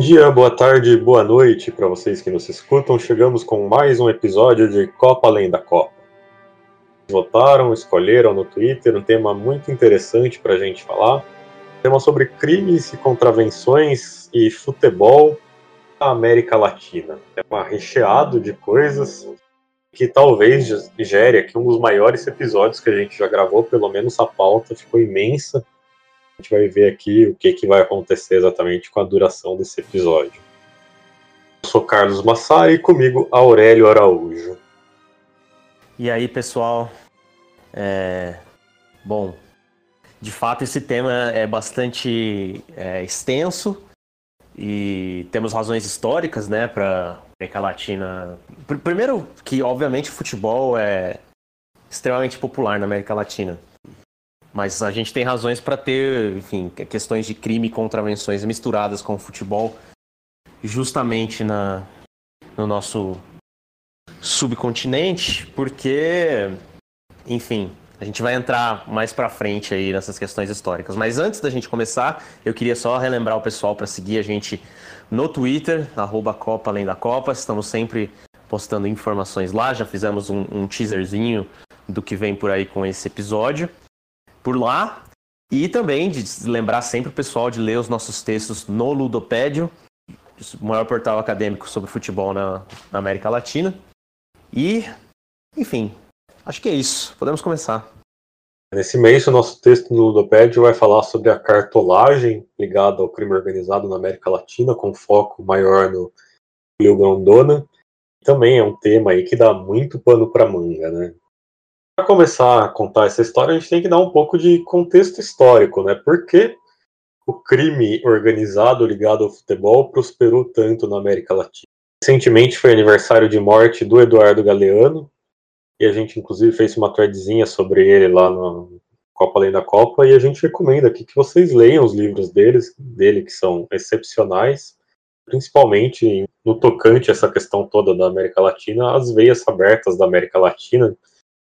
Bom dia, boa tarde, boa noite para vocês que nos escutam. Chegamos com mais um episódio de Copa Além da Copa. Votaram, escolheram no Twitter um tema muito interessante para a gente falar. Tema sobre crimes e contravenções e futebol na América Latina. É um recheado de coisas que talvez gere aqui um dos maiores episódios que a gente já gravou, pelo menos a pauta ficou imensa gente vai ver aqui o que, que vai acontecer exatamente com a duração desse episódio. Eu sou Carlos Massai e comigo Aurélio Araújo. E aí, pessoal? É... Bom, de fato esse tema é bastante é, extenso e temos razões históricas, né, para América Latina. Primeiro que, obviamente, o futebol é extremamente popular na América Latina. Mas a gente tem razões para ter, enfim, questões de crime e contravenções misturadas com o futebol, justamente na, no nosso subcontinente, porque, enfim, a gente vai entrar mais para frente aí nessas questões históricas. Mas antes da gente começar, eu queria só relembrar o pessoal para seguir a gente no Twitter, arroba Copa Além da Copa. Estamos sempre postando informações lá. Já fizemos um, um teaserzinho do que vem por aí com esse episódio por lá. E também de lembrar sempre o pessoal de ler os nossos textos no Ludopédio, o maior portal acadêmico sobre futebol na, na América Latina. E, enfim, acho que é isso. Podemos começar. Nesse mês, o nosso texto no Ludopédio vai falar sobre a cartolagem ligada ao crime organizado na América Latina, com foco maior no Rio Grandona. Também é um tema aí que dá muito pano para manga, né? Para começar a contar essa história, a gente tem que dar um pouco de contexto histórico, né? Por que o crime organizado ligado ao futebol prosperou tanto na América Latina? Recentemente foi aniversário de morte do Eduardo Galeano, e a gente inclusive fez uma threadzinha sobre ele lá no Copa Além da Copa, e a gente recomenda aqui que vocês leiam os livros deles, dele, que são excepcionais, principalmente no tocante a essa questão toda da América Latina, as veias abertas da América Latina,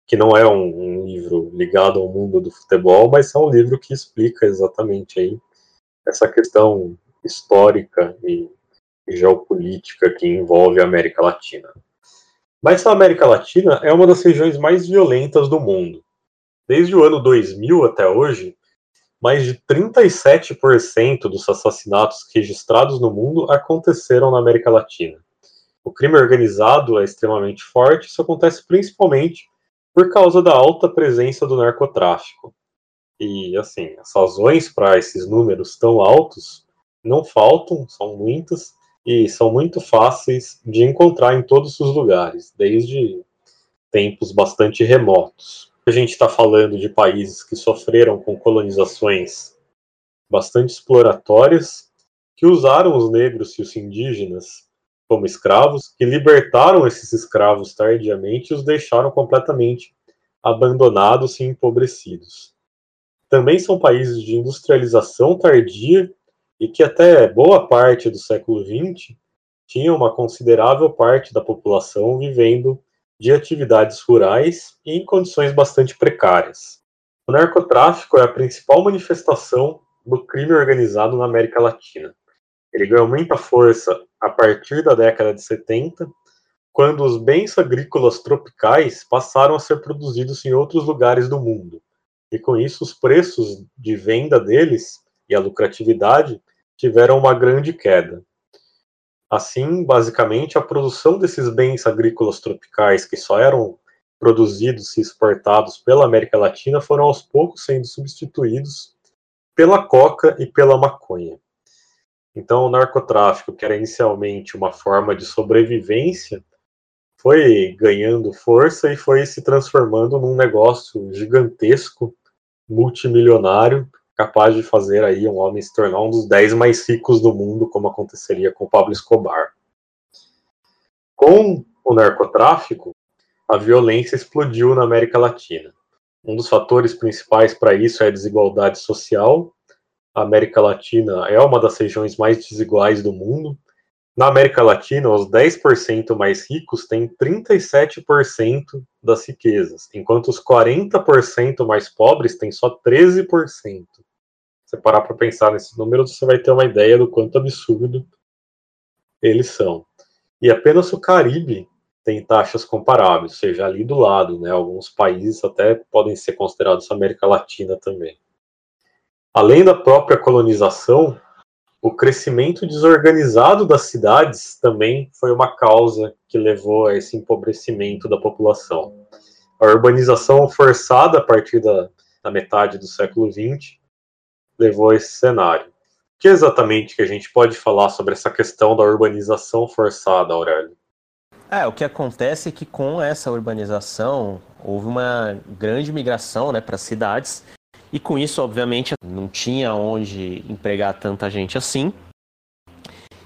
que não é um, um, livro ligado ao mundo do futebol, mas é um livro que explica exatamente aí essa questão histórica e, e geopolítica que envolve a América Latina. Mas a América Latina é uma das regiões mais violentas do mundo. Desde o ano 2000 até hoje, mais de 37% dos assassinatos registrados no mundo aconteceram na América Latina. O crime organizado é extremamente forte, isso acontece principalmente por causa da alta presença do narcotráfico. E, assim, as razões para esses números tão altos não faltam, são muitas, e são muito fáceis de encontrar em todos os lugares, desde tempos bastante remotos. A gente está falando de países que sofreram com colonizações bastante exploratórias, que usaram os negros e os indígenas como escravos, que libertaram esses escravos tardiamente e os deixaram completamente abandonados e empobrecidos. Também são países de industrialização tardia e que até boa parte do século XX tinha uma considerável parte da população vivendo de atividades rurais e em condições bastante precárias. O narcotráfico é a principal manifestação do crime organizado na América Latina. Ele ganhou muita força a partir da década de 70, quando os bens agrícolas tropicais passaram a ser produzidos em outros lugares do mundo. E com isso, os preços de venda deles e a lucratividade tiveram uma grande queda. Assim, basicamente, a produção desses bens agrícolas tropicais que só eram produzidos e exportados pela América Latina foram aos poucos sendo substituídos pela coca e pela maconha. Então, o narcotráfico, que era inicialmente uma forma de sobrevivência, foi ganhando força e foi se transformando num negócio gigantesco, multimilionário, capaz de fazer aí um homem se tornar um dos dez mais ricos do mundo, como aconteceria com Pablo Escobar. Com o narcotráfico, a violência explodiu na América Latina. Um dos fatores principais para isso é a desigualdade social. A América Latina é uma das regiões mais desiguais do mundo. Na América Latina, os 10% mais ricos têm 37% das riquezas, enquanto os 40% mais pobres têm só 13%. Se você parar para pensar nesses números, você vai ter uma ideia do quanto absurdo eles são. E apenas o Caribe tem taxas comparáveis, ou seja, ali do lado, né? Alguns países até podem ser considerados América Latina também. Além da própria colonização, o crescimento desorganizado das cidades também foi uma causa que levou a esse empobrecimento da população. A urbanização forçada a partir da, da metade do século XX levou a esse cenário. O que exatamente que a gente pode falar sobre essa questão da urbanização forçada, Aurélio? É, o que acontece é que com essa urbanização houve uma grande migração né, para cidades e com isso, obviamente, não tinha onde empregar tanta gente assim.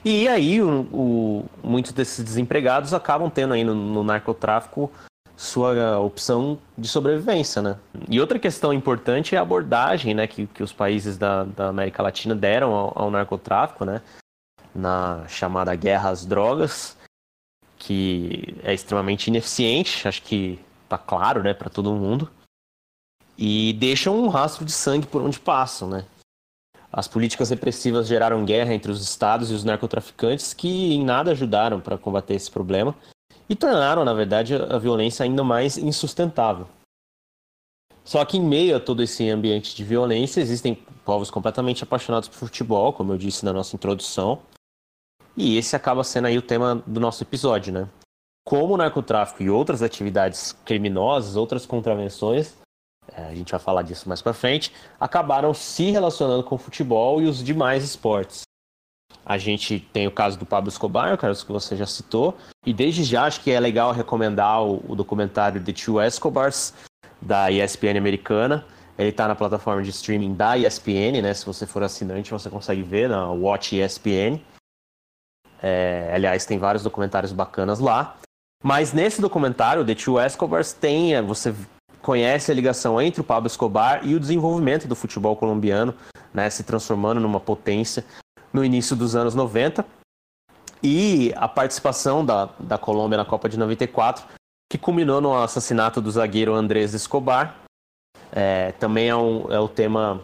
E aí, o, o, muitos desses desempregados acabam tendo aí no, no, narcotráfico sua opção de sobrevivência, né? E outra questão importante é a abordagem, né, que, que os países da, da América Latina deram ao, ao narcotráfico, né? Na chamada guerra às drogas que é extremamente ineficiente, acho que tá claro, né, para todo mundo. E deixam um rastro de sangue por onde passam, né? As políticas repressivas geraram guerra entre os estados e os narcotraficantes que em nada ajudaram para combater esse problema e tornaram, na verdade, a violência ainda mais insustentável. Só que em meio a todo esse ambiente de violência, existem povos completamente apaixonados por futebol, como eu disse na nossa introdução, e esse acaba sendo aí o tema do nosso episódio, né? Como o narcotráfico e outras atividades criminosas, outras contravenções, a gente vai falar disso mais para frente, acabaram se relacionando com o futebol e os demais esportes. A gente tem o caso do Pablo Escobar, caso que você já citou, e desde já acho que é legal recomendar o, o documentário The Two Escobars, da ESPN americana. Ele está na plataforma de streaming da ESPN, né? Se você for assinante, você consegue ver na Watch ESPN. É, aliás, tem vários documentários bacanas lá. Mas nesse documentário, The Two Escobars, tem, é, você conhece a ligação entre o Pablo Escobar e o desenvolvimento do futebol colombiano, né, se transformando numa potência no início dos anos 90. E a participação da, da Colômbia na Copa de 94, que culminou no assassinato do zagueiro Andrés Escobar. É, também é, um, é o tema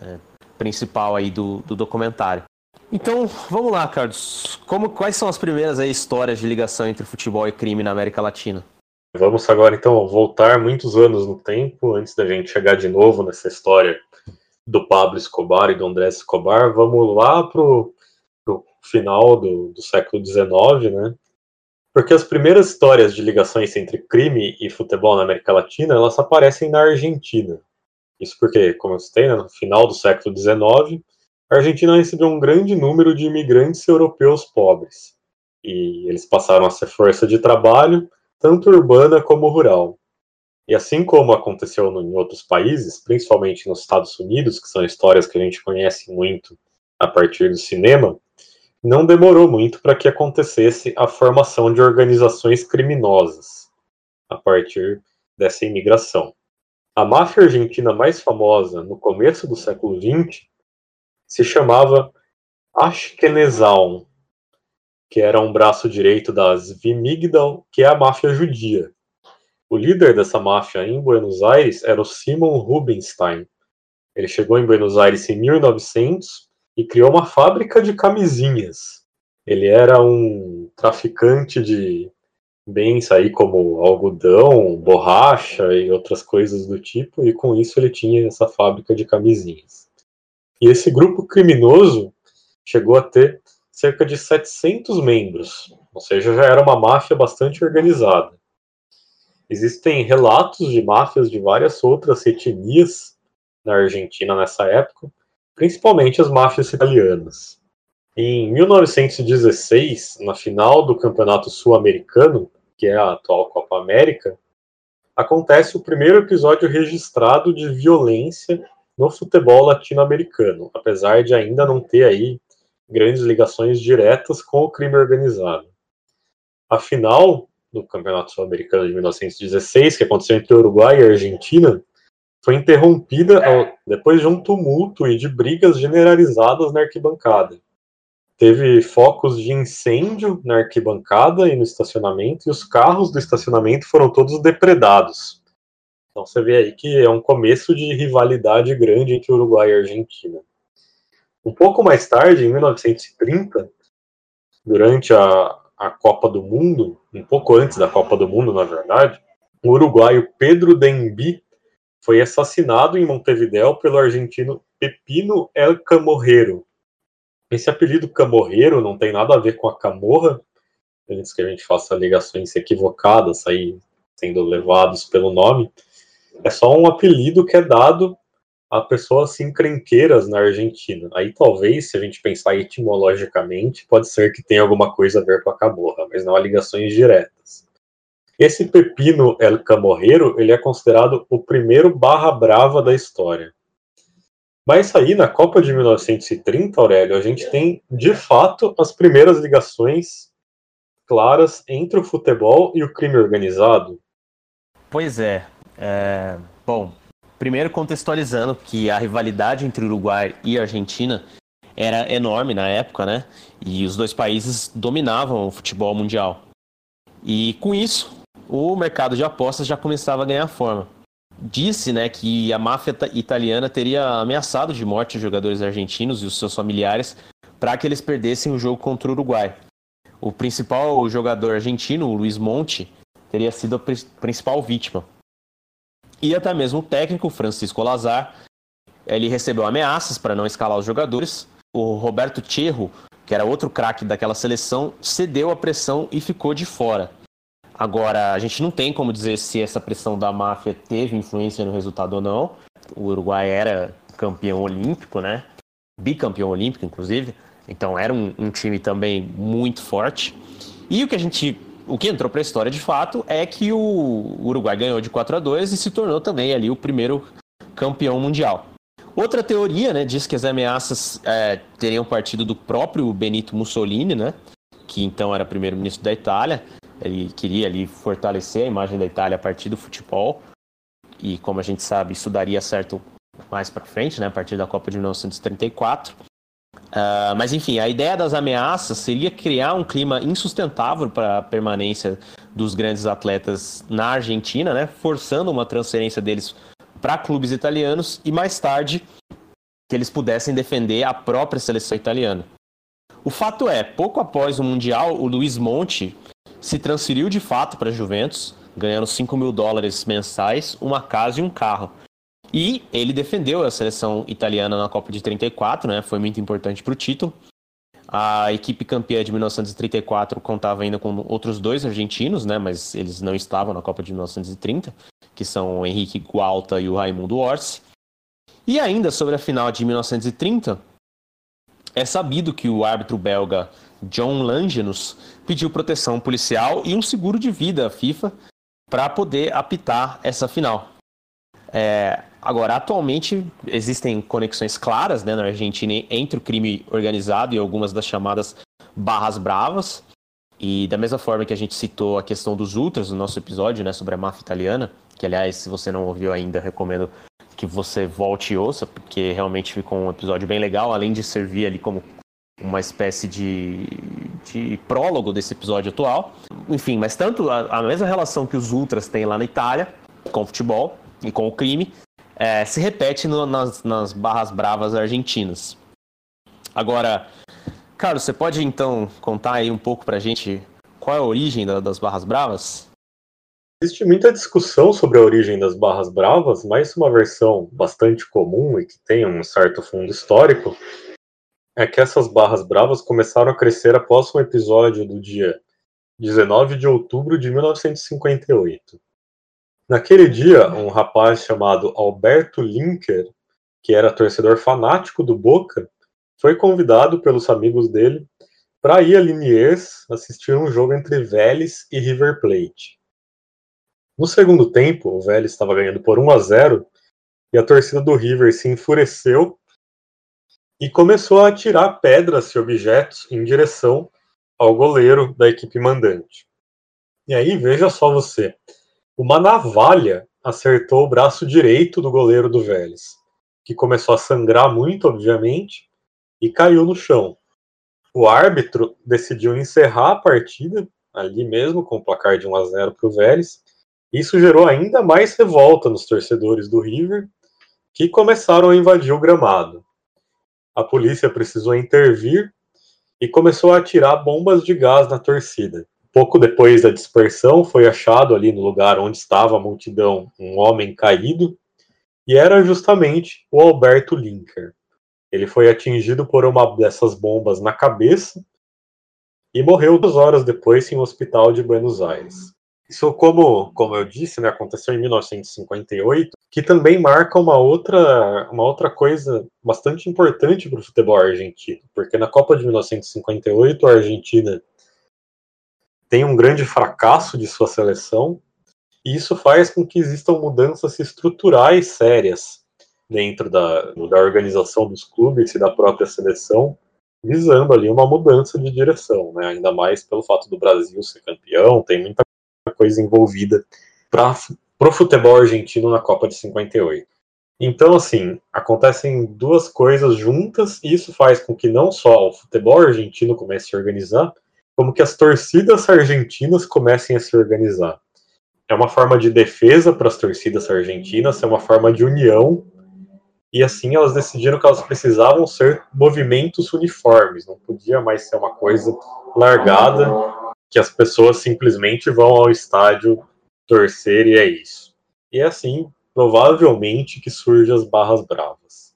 é, principal aí do, do documentário. Então, vamos lá, Carlos. Como, quais são as primeiras aí, histórias de ligação entre futebol e crime na América Latina? Vamos agora, então, voltar muitos anos no tempo, antes da gente chegar de novo nessa história do Pablo Escobar e do André Escobar. Vamos lá para o final do, do século XIX, né? Porque as primeiras histórias de ligações entre crime e futebol na América Latina, elas aparecem na Argentina. Isso porque, como eu citei, né, no final do século XIX, a Argentina recebeu um grande número de imigrantes europeus pobres, e eles passaram a ser força de trabalho, tanto urbana como rural. E assim como aconteceu em outros países, principalmente nos Estados Unidos, que são histórias que a gente conhece muito a partir do cinema, não demorou muito para que acontecesse a formação de organizações criminosas a partir dessa imigração. A máfia argentina mais famosa no começo do século XX se chamava Ashkenazal, que era um braço direito das Vimigdal, que é a máfia judia. O líder dessa máfia em Buenos Aires era o Simon Rubinstein. Ele chegou em Buenos Aires em 1900 e criou uma fábrica de camisinhas. Ele era um traficante de bens aí como algodão, borracha e outras coisas do tipo, e com isso ele tinha essa fábrica de camisinhas. E esse grupo criminoso chegou a ter cerca de 700 membros, ou seja, já era uma máfia bastante organizada. Existem relatos de máfias de várias outras etnias na Argentina nessa época, principalmente as máfias italianas. Em 1916, na final do Campeonato Sul-Americano, que é a atual Copa América, acontece o primeiro episódio registrado de violência no futebol latino-americano, apesar de ainda não ter aí grandes ligações diretas com o crime organizado. A final do Campeonato Sul-Americano de 1916, que aconteceu entre Uruguai e Argentina, foi interrompida depois de um tumulto e de brigas generalizadas na arquibancada. Teve focos de incêndio na arquibancada e no estacionamento, e os carros do estacionamento foram todos depredados. Então você vê aí que é um começo de rivalidade grande entre Uruguai e Argentina. Um pouco mais tarde, em 1930, durante a, a Copa do Mundo, um pouco antes da Copa do Mundo, na verdade, o uruguaio Pedro Dembi foi assassinado em Montevideo pelo argentino Pepino El Camorrero. Esse apelido Camorrero não tem nada a ver com a camorra, antes que a gente faça ligações equivocadas aí sendo levados pelo nome. É só um apelido que é dado a pessoas sincrenqueiras na Argentina. Aí talvez, se a gente pensar etimologicamente, pode ser que tenha alguma coisa a ver com a camorra, mas não há ligações diretas. Esse Pepino El Camorreiro, ele é considerado o primeiro barra brava da história. Mas aí, na Copa de 1930, Aurélio, a gente tem, de fato, as primeiras ligações claras entre o futebol e o crime organizado. Pois é. é... Bom, primeiro contextualizando que a rivalidade entre Uruguai e Argentina era enorme na época, né? E os dois países dominavam o futebol mundial. E com isso, o mercado de apostas já começava a ganhar forma. Disse né, que a máfia italiana teria ameaçado de morte os jogadores argentinos e os seus familiares para que eles perdessem o jogo contra o Uruguai. O principal jogador argentino, o Luiz Monte, teria sido a principal vítima. E até mesmo o técnico, Francisco Lazar, ele recebeu ameaças para não escalar os jogadores. O Roberto Cherro, que era outro craque daquela seleção, cedeu à pressão e ficou de fora. Agora, a gente não tem como dizer se essa pressão da máfia teve influência no resultado ou não. O Uruguai era campeão olímpico, né? Bicampeão olímpico, inclusive. Então era um, um time também muito forte. E o que a gente. O que entrou para a história de fato é que o Uruguai ganhou de 4 a 2 e se tornou também ali o primeiro campeão mundial. Outra teoria, né, diz que as ameaças é, teriam partido do próprio Benito Mussolini, né, que então era primeiro-ministro da Itália, ele queria ali fortalecer a imagem da Itália a partir do futebol. E como a gente sabe, isso daria certo mais para frente, né, a partir da Copa de 1934. Uh, mas enfim, a ideia das ameaças seria criar um clima insustentável para a permanência dos grandes atletas na Argentina, né, forçando uma transferência deles para clubes italianos e mais tarde que eles pudessem defender a própria seleção italiana. O fato é, pouco após o Mundial, o Luiz Monte se transferiu de fato para a Juventus, ganhando 5 mil dólares mensais, uma casa e um carro. E ele defendeu a seleção italiana na Copa de 34, né? Foi muito importante para o título. A equipe campeã de 1934 contava ainda com outros dois argentinos, né? Mas eles não estavam na Copa de 1930, que são o Henrique Gualta e o Raimundo Orsi. E ainda sobre a final de 1930, é sabido que o árbitro belga John Langenus pediu proteção policial e um seguro de vida à FIFA para poder apitar essa final. É, agora, atualmente existem conexões claras né, na Argentina entre o crime organizado e algumas das chamadas barras bravas. E da mesma forma que a gente citou a questão dos ultras no nosso episódio né, sobre a máfia italiana, que aliás, se você não ouviu ainda, recomendo que você volte e ouça, porque realmente ficou um episódio bem legal, além de servir ali como uma espécie de, de prólogo desse episódio atual. Enfim, mas tanto a, a, mesma relação que os ultras têm lá na Itália com o futebol e com o crime é, se repete no, nas, nas barras bravas argentinas. Agora, Carlos, você pode então contar aí um pouco pra gente qual é a origem da, das barras bravas? Existe muita discussão sobre a origem das barras bravas, mas uma versão bastante comum e que tem um certo fundo histórico é que essas barras bravas começaram a crescer após um episódio do dia 19 de outubro de 1958. Naquele dia, um rapaz chamado Alberto Linker, que era torcedor fanático do Boca, foi convidado pelos amigos dele para ir a Liniers assistir um jogo entre Vélez e River Plate. No segundo tempo, o Vélez estava ganhando por 1 a 0 e a torcida do River se enfureceu e começou a atirar pedras e objetos em direção ao goleiro da equipe mandante. E aí, veja só você. Uma navalha acertou o braço direito do goleiro do Vélez, que começou a sangrar muito, obviamente, e caiu no chão. O árbitro decidiu encerrar a partida ali mesmo, com o placar de 1 a 0 para o Vélez. Isso gerou ainda mais revolta nos torcedores do River, que começaram a invadir o gramado. A polícia precisou intervir e começou a atirar bombas de gás na torcida. Pouco depois da dispersão, foi achado ali no lugar onde estava a multidão um homem caído, e era justamente o Alberto Linker. Ele foi atingido por uma dessas bombas na cabeça e morreu duas horas depois em um hospital de Buenos Aires. Isso, como, como eu disse, né, aconteceu em 1958, que também marca uma outra, uma outra coisa bastante importante para o futebol argentino, porque na Copa de 1958 a Argentina tem um grande fracasso de sua seleção, e isso faz com que existam mudanças estruturais sérias dentro da, da organização dos clubes e da própria seleção, visando ali uma mudança de direção, né? ainda mais pelo fato do Brasil ser campeão, tem muita coisa envolvida para o futebol argentino na Copa de 58. Então, assim, acontecem duas coisas juntas, e isso faz com que não só o futebol argentino comece a se organizar, como que as torcidas argentinas comecem a se organizar. É uma forma de defesa para as torcidas argentinas, é uma forma de união, e assim elas decidiram que elas precisavam ser movimentos uniformes, não podia mais ser uma coisa largada que as pessoas simplesmente vão ao estádio torcer e é isso. E é assim, provavelmente, que surgem as barras bravas.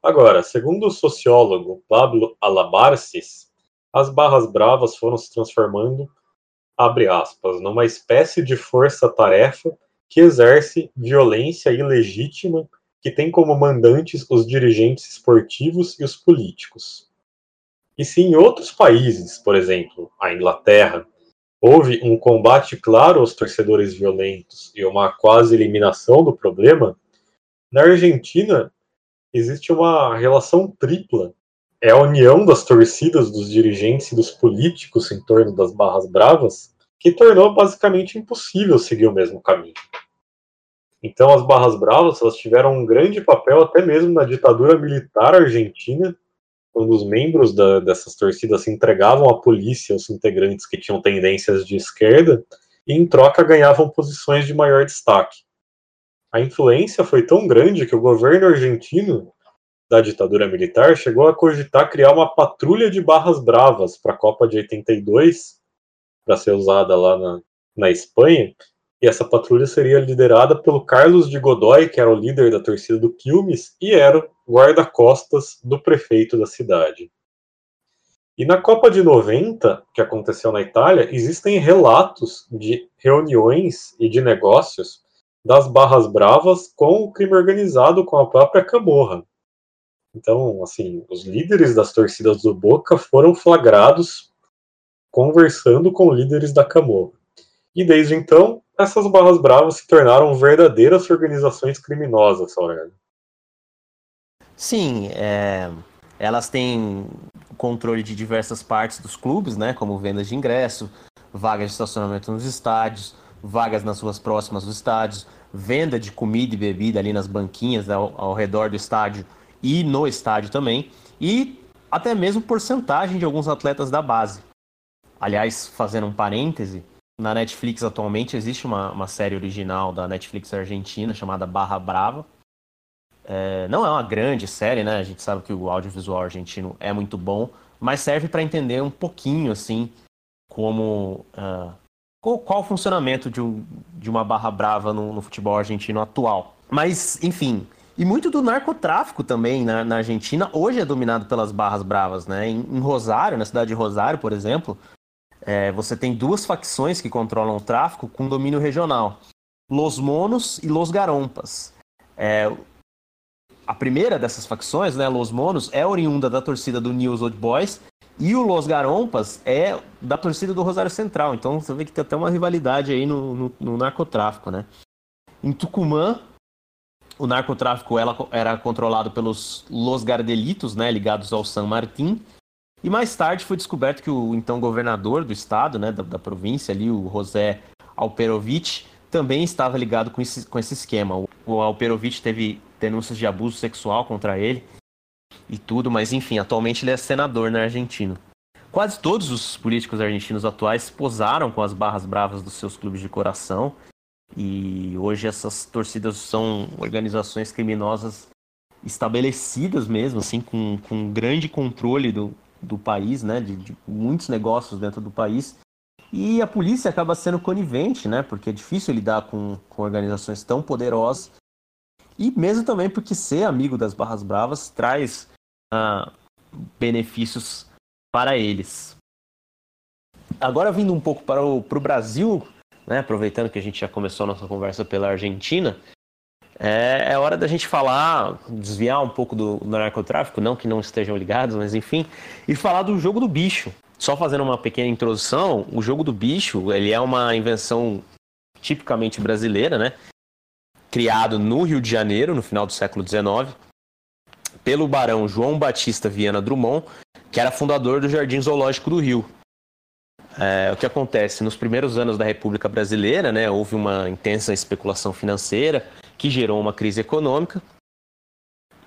Agora, segundo o sociólogo Pablo Alabarces, as barras bravas foram se transformando, abre aspas, numa espécie de força-tarefa que exerce violência ilegítima que tem como mandantes os dirigentes esportivos e os políticos. E se em outros países, por exemplo, a Inglaterra, houve um combate claro aos torcedores violentos e uma quase eliminação do problema, na Argentina existe uma relação tripla. É a união das torcidas, dos dirigentes e dos políticos em torno das barras bravas que tornou basicamente impossível seguir o mesmo caminho. Então as barras bravas elas tiveram um grande papel até mesmo na ditadura militar argentina quando os membros da, dessas torcidas se entregavam à polícia, os integrantes que tinham tendências de esquerda, e em troca ganhavam posições de maior destaque. A influência foi tão grande que o governo argentino da ditadura militar chegou a cogitar criar uma patrulha de barras bravas para a Copa de 82, para ser usada lá na, na Espanha, e essa patrulha seria liderada pelo Carlos de Godoy, que era o líder da torcida do Quilmes e era guarda-costas do prefeito da cidade. E na Copa de 90, que aconteceu na Itália, existem relatos de reuniões e de negócios das barras bravas com o crime organizado, com a própria Camorra. Então, assim, os líderes das torcidas do Boca foram flagrados conversando com líderes da Camorra. E desde então, essas barras bravas se tornaram verdadeiras organizações criminosas, Aurélio. Sim, é, elas têm controle de diversas partes dos clubes, né, como vendas de ingresso, vagas de estacionamento nos estádios, vagas nas ruas próximas dos estádios, venda de comida e bebida ali nas banquinhas ao, ao redor do estádio e no estádio também, e até mesmo porcentagem de alguns atletas da base. Aliás, fazendo um parêntese, na Netflix atualmente existe uma, uma série original da Netflix argentina chamada Barra Brava. É, não é uma grande série, né? A gente sabe que o audiovisual argentino é muito bom, mas serve para entender um pouquinho, assim, como. Uh, qual, qual, o funcionamento de, um, de uma barra brava no, no, futebol argentino atual. Mas, enfim. E muito do narcotráfico também na, na Argentina hoje é dominado pelas barras bravas, né? Em, em Rosário, na cidade de Rosário, por exemplo, é, você tem duas facções que controlam o tráfico com domínio regional: Los Monos e Los Garompas. É, a primeira dessas facções, né, Los Monos, é oriunda da torcida do News Old Boys e o Los Garompas é da torcida do Rosário Central. Então você vê que tem até uma rivalidade aí no, no, no narcotráfico, né? Em Tucumã, o narcotráfico ela, era controlado pelos Los Gardelitos, né, ligados ao San Martín, E mais tarde foi descoberto que o então governador do estado, né, da, da província ali, o José Alperovitch, também estava ligado com esse, com esse esquema. O, o Alperovitch teve denúncias de abuso sexual contra ele e tudo, mas enfim, atualmente ele é senador na Argentina. Quase todos os políticos argentinos atuais posaram com as barras bravas dos seus clubes de coração e hoje essas torcidas são organizações criminosas estabelecidas mesmo, assim, com, com grande controle do, do país, né, de, de muitos negócios dentro do país. E a polícia acaba sendo conivente, né, porque é difícil lidar com, com organizações tão poderosas. E mesmo também porque ser amigo das Barras Bravas traz ah, benefícios para eles. Agora vindo um pouco para o, para o Brasil, né, aproveitando que a gente já começou a nossa conversa pela Argentina, é, é, hora da gente falar, desviar um pouco do, do, narcotráfico, não que não estejam ligados, mas enfim, e falar do jogo do bicho. Só fazendo uma pequena introdução, o jogo do bicho, ele é uma invenção tipicamente brasileira, né? Criado no Rio de Janeiro, no final do século XIX, pelo barão João Batista Viana Drummond, que era fundador do Jardim Zoológico do Rio. É, o que acontece? Nos primeiros anos da República Brasileira, né, houve uma intensa especulação financeira, que gerou uma crise econômica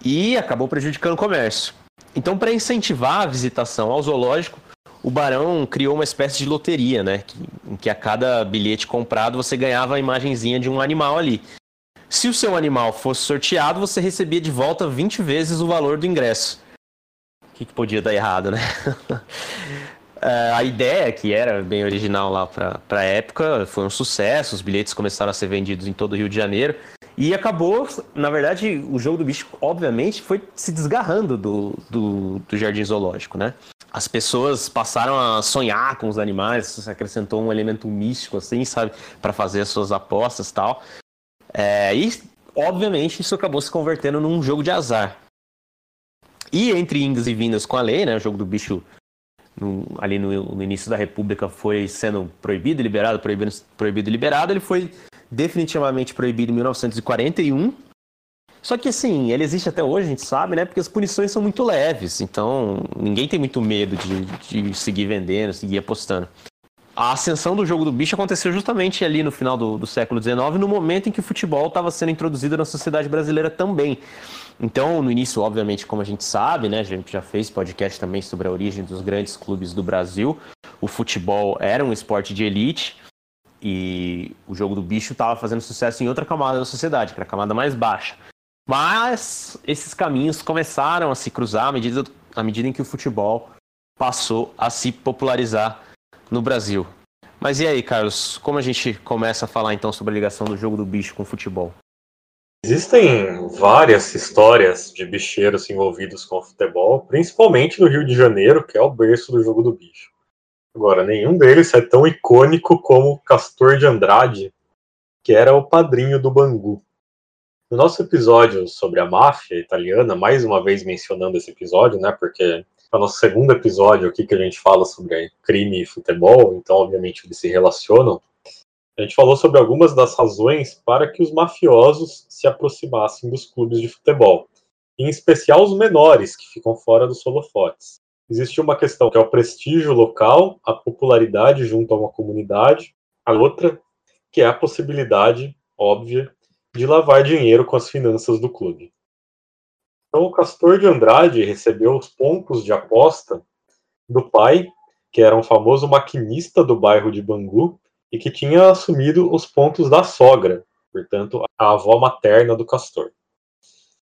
e acabou prejudicando o comércio. Então, para incentivar a visitação ao zoológico, o Barão criou uma espécie de loteria, né? Que, em que a cada bilhete comprado você ganhava a imagenzinha de um animal ali. Se o seu animal fosse sorteado, você recebia de volta 20 vezes o valor do ingresso. O que, que podia dar errado, né? É, a ideia, que era bem original lá para a época, foi um sucesso. Os bilhetes começaram a ser vendidos em todo o Rio de Janeiro. E acabou, na verdade, o jogo do bicho, obviamente, foi se desgarrando do, do, do jardim zoológico, né? As pessoas passaram a sonhar com os animais, acrescentou um elemento místico, assim, sabe? para fazer as suas apostas tal. É, e, obviamente, isso acabou se convertendo num jogo de azar. E entre indas e vindas com a lei, né? O jogo do bicho no, ali no, no, início da República foi sendo proibido, liberado, proibido, proibido, liberado. Ele foi definitivamente proibido em 1941. Só que assim, ele existe até hoje, a gente sabe, né? Porque as punições são muito leves, então ninguém tem muito medo de, de seguir vendendo, seguir apostando. A ascensão do jogo do bicho aconteceu justamente ali no final do, do século XIX, no momento em que o futebol estava sendo introduzido na sociedade brasileira também. Então, no início, obviamente, como a gente sabe, né, a gente já fez podcast também sobre a origem dos grandes clubes do Brasil. O futebol era um esporte de elite, e o jogo do bicho estava fazendo sucesso em outra camada da sociedade, que era a camada mais baixa. Mas esses caminhos começaram a se cruzar à medida, à medida em que o futebol passou a se popularizar no Brasil. Mas e aí, Carlos, como a gente começa a falar então sobre a ligação do jogo do bicho com o futebol? Existem várias histórias de bicheiros envolvidos com o futebol, principalmente no Rio de Janeiro, que é o berço do jogo do bicho. Agora, nenhum deles é tão icônico como Castor de Andrade, que era o padrinho do Bangu. No nosso episódio sobre a máfia italiana, mais uma vez mencionando esse episódio, né, porque é o nosso segundo episódio aqui que a gente fala sobre crime e futebol, então obviamente eles se relacionam. A gente falou sobre algumas das razões para que os mafiosos se aproximassem dos clubes de futebol, em especial os menores que ficam fora dos holofotes existe uma questão que é o prestígio local, a popularidade junto a uma comunidade, a outra que é a possibilidade óbvia de lavar dinheiro com as finanças do clube. Então o Castor de Andrade recebeu os pontos de aposta do pai, que era um famoso maquinista do bairro de Bangu e que tinha assumido os pontos da sogra, portanto, a avó materna do Castor.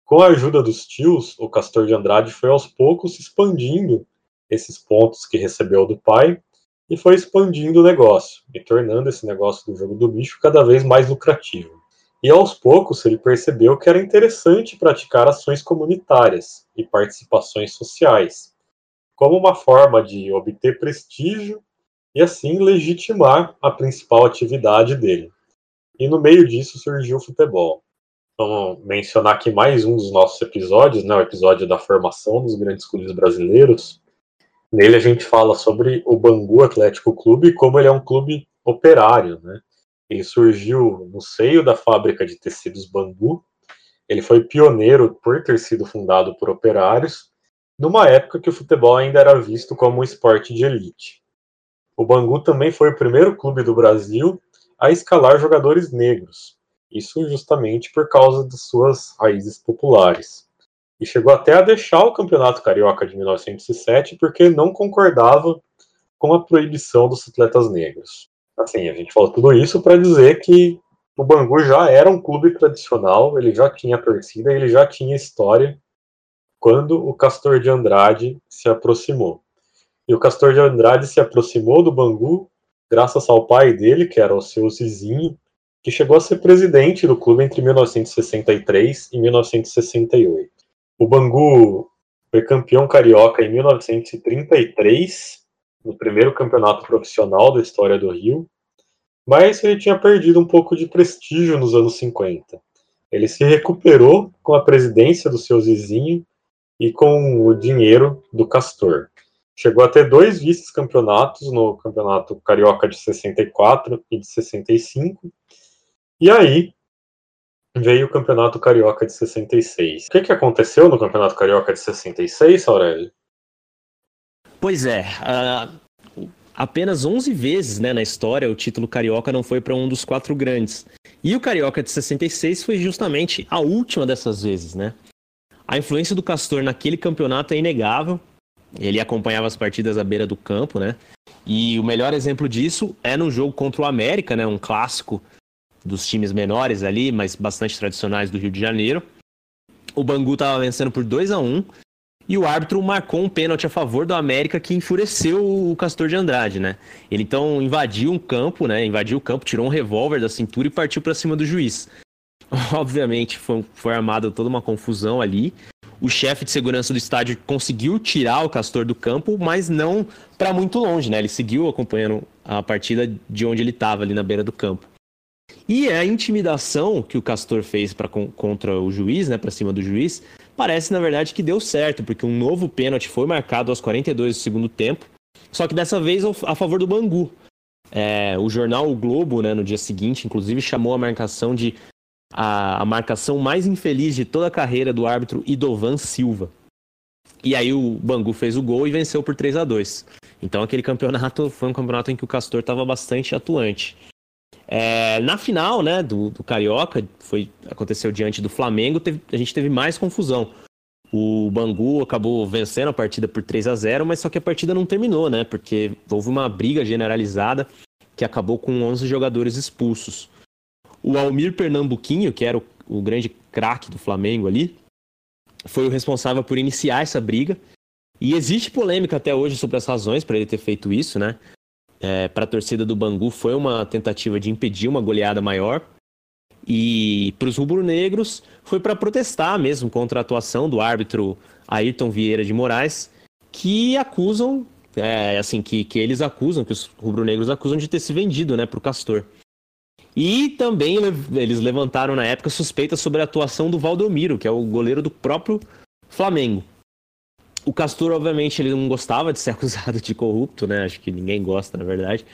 Com a ajuda dos tios, o Castor de Andrade foi aos poucos expandindo esses pontos que recebeu do pai e foi expandindo o negócio e tornando esse negócio do jogo do bicho cada vez mais lucrativo. E aos poucos ele percebeu que era interessante praticar ações comunitárias e participações sociais, como uma forma de obter prestígio e assim legitimar a principal atividade dele. E no meio disso surgiu o futebol. Vamos mencionar aqui mais um dos nossos episódios, né, o episódio da formação dos grandes clubes brasileiros. Nele a gente fala sobre o Bangu Atlético Clube e como ele é um clube operário, né? Ele surgiu no seio da fábrica de tecidos Bangu. Ele foi pioneiro por ter sido fundado por operários numa época que o futebol ainda era visto como um esporte de elite. O Bangu também foi o primeiro clube do Brasil a escalar jogadores negros, isso justamente por causa de suas raízes populares. E chegou até a deixar o Campeonato Carioca de 1907 porque não concordava com a proibição dos atletas negros. Assim, a gente falou tudo isso para dizer que o Bangu já era um clube tradicional, ele já tinha torcida, ele já tinha história quando o Castor de Andrade se aproximou. E o Castor de Andrade se aproximou do Bangu graças ao pai dele, que era o seu Zizinho, que chegou a ser presidente do clube entre 1963 e 1968. O Bangu foi campeão carioca em 1933, no primeiro campeonato profissional da história do Rio, mas ele tinha perdido um pouco de prestígio nos anos 50. Ele se recuperou com a presidência do seu vizinho e com o dinheiro do Castor. Chegou a ter dois vice-campeonatos no Campeonato Carioca de 64 e de 65. E aí veio o Campeonato Carioca de 66. O que, que aconteceu no Campeonato Carioca de 66, Aurélio? Pois é, uh, apenas 11 vezes né, na história o título carioca não foi para um dos quatro grandes. E o Carioca de 66 foi justamente a última dessas vezes, né? A influência do Castor naquele campeonato é inegável. Ele acompanhava as partidas à beira do campo, né? E o melhor exemplo disso é no jogo contra o América, né? Um clássico dos times menores ali, mas bastante tradicionais do Rio de Janeiro. O Bangu estava vencendo por 2 a 1 e o árbitro marcou um pênalti a favor do América que enfureceu o Castor de Andrade, né? Ele então invadiu um campo, né? Invadiu o campo, tirou um revólver da cintura e partiu para cima do juiz. Obviamente foi, foi armada toda uma confusão ali. O chefe de segurança do estádio conseguiu tirar o Castor do campo, mas não para muito longe, né? Ele seguiu acompanhando a partida de onde ele estava, ali na beira do campo. E a intimidação que o Castor fez pra, contra o juiz, né, para cima do juiz, parece na verdade que deu certo, porque um novo pênalti foi marcado aos 42 do segundo tempo, só que dessa vez a favor do Bangu. É, o jornal O Globo, né, no dia seguinte, inclusive chamou a marcação de a, a marcação mais infeliz de toda a carreira do árbitro Idovan Silva. E aí o Bangu fez o gol e venceu por 3 a 2 Então aquele campeonato foi um campeonato em que o Castor estava bastante atuante. É, na final, né, do, do, Carioca, foi aconteceu diante do Flamengo, teve, a gente teve mais confusão. O Bangu acabou vencendo a partida por 3 a 0 mas só que a partida não terminou, né? Porque houve uma briga generalizada que acabou com 11 jogadores expulsos. O Almir Pernambuquinho, que era o, o grande craque do Flamengo ali, foi o responsável por iniciar essa briga. E existe polêmica até hoje sobre as razões para ele ter feito isso, né? é, para a torcida do Bangu foi uma tentativa de impedir uma goleada maior. E para os rubro-negros foi para protestar mesmo contra a atuação do árbitro Ayrton Vieira de Moraes, que acusam, é, assim, que, que eles acusam, que os rubro-negros acusam de ter se vendido né, para o Castor. E também eles levantaram na época suspeitas sobre a atuação do Valdomiro, que é o goleiro do próprio Flamengo. O Castor, obviamente, ele não gostava de ser acusado de corrupto, né? Acho que ninguém gosta, na verdade.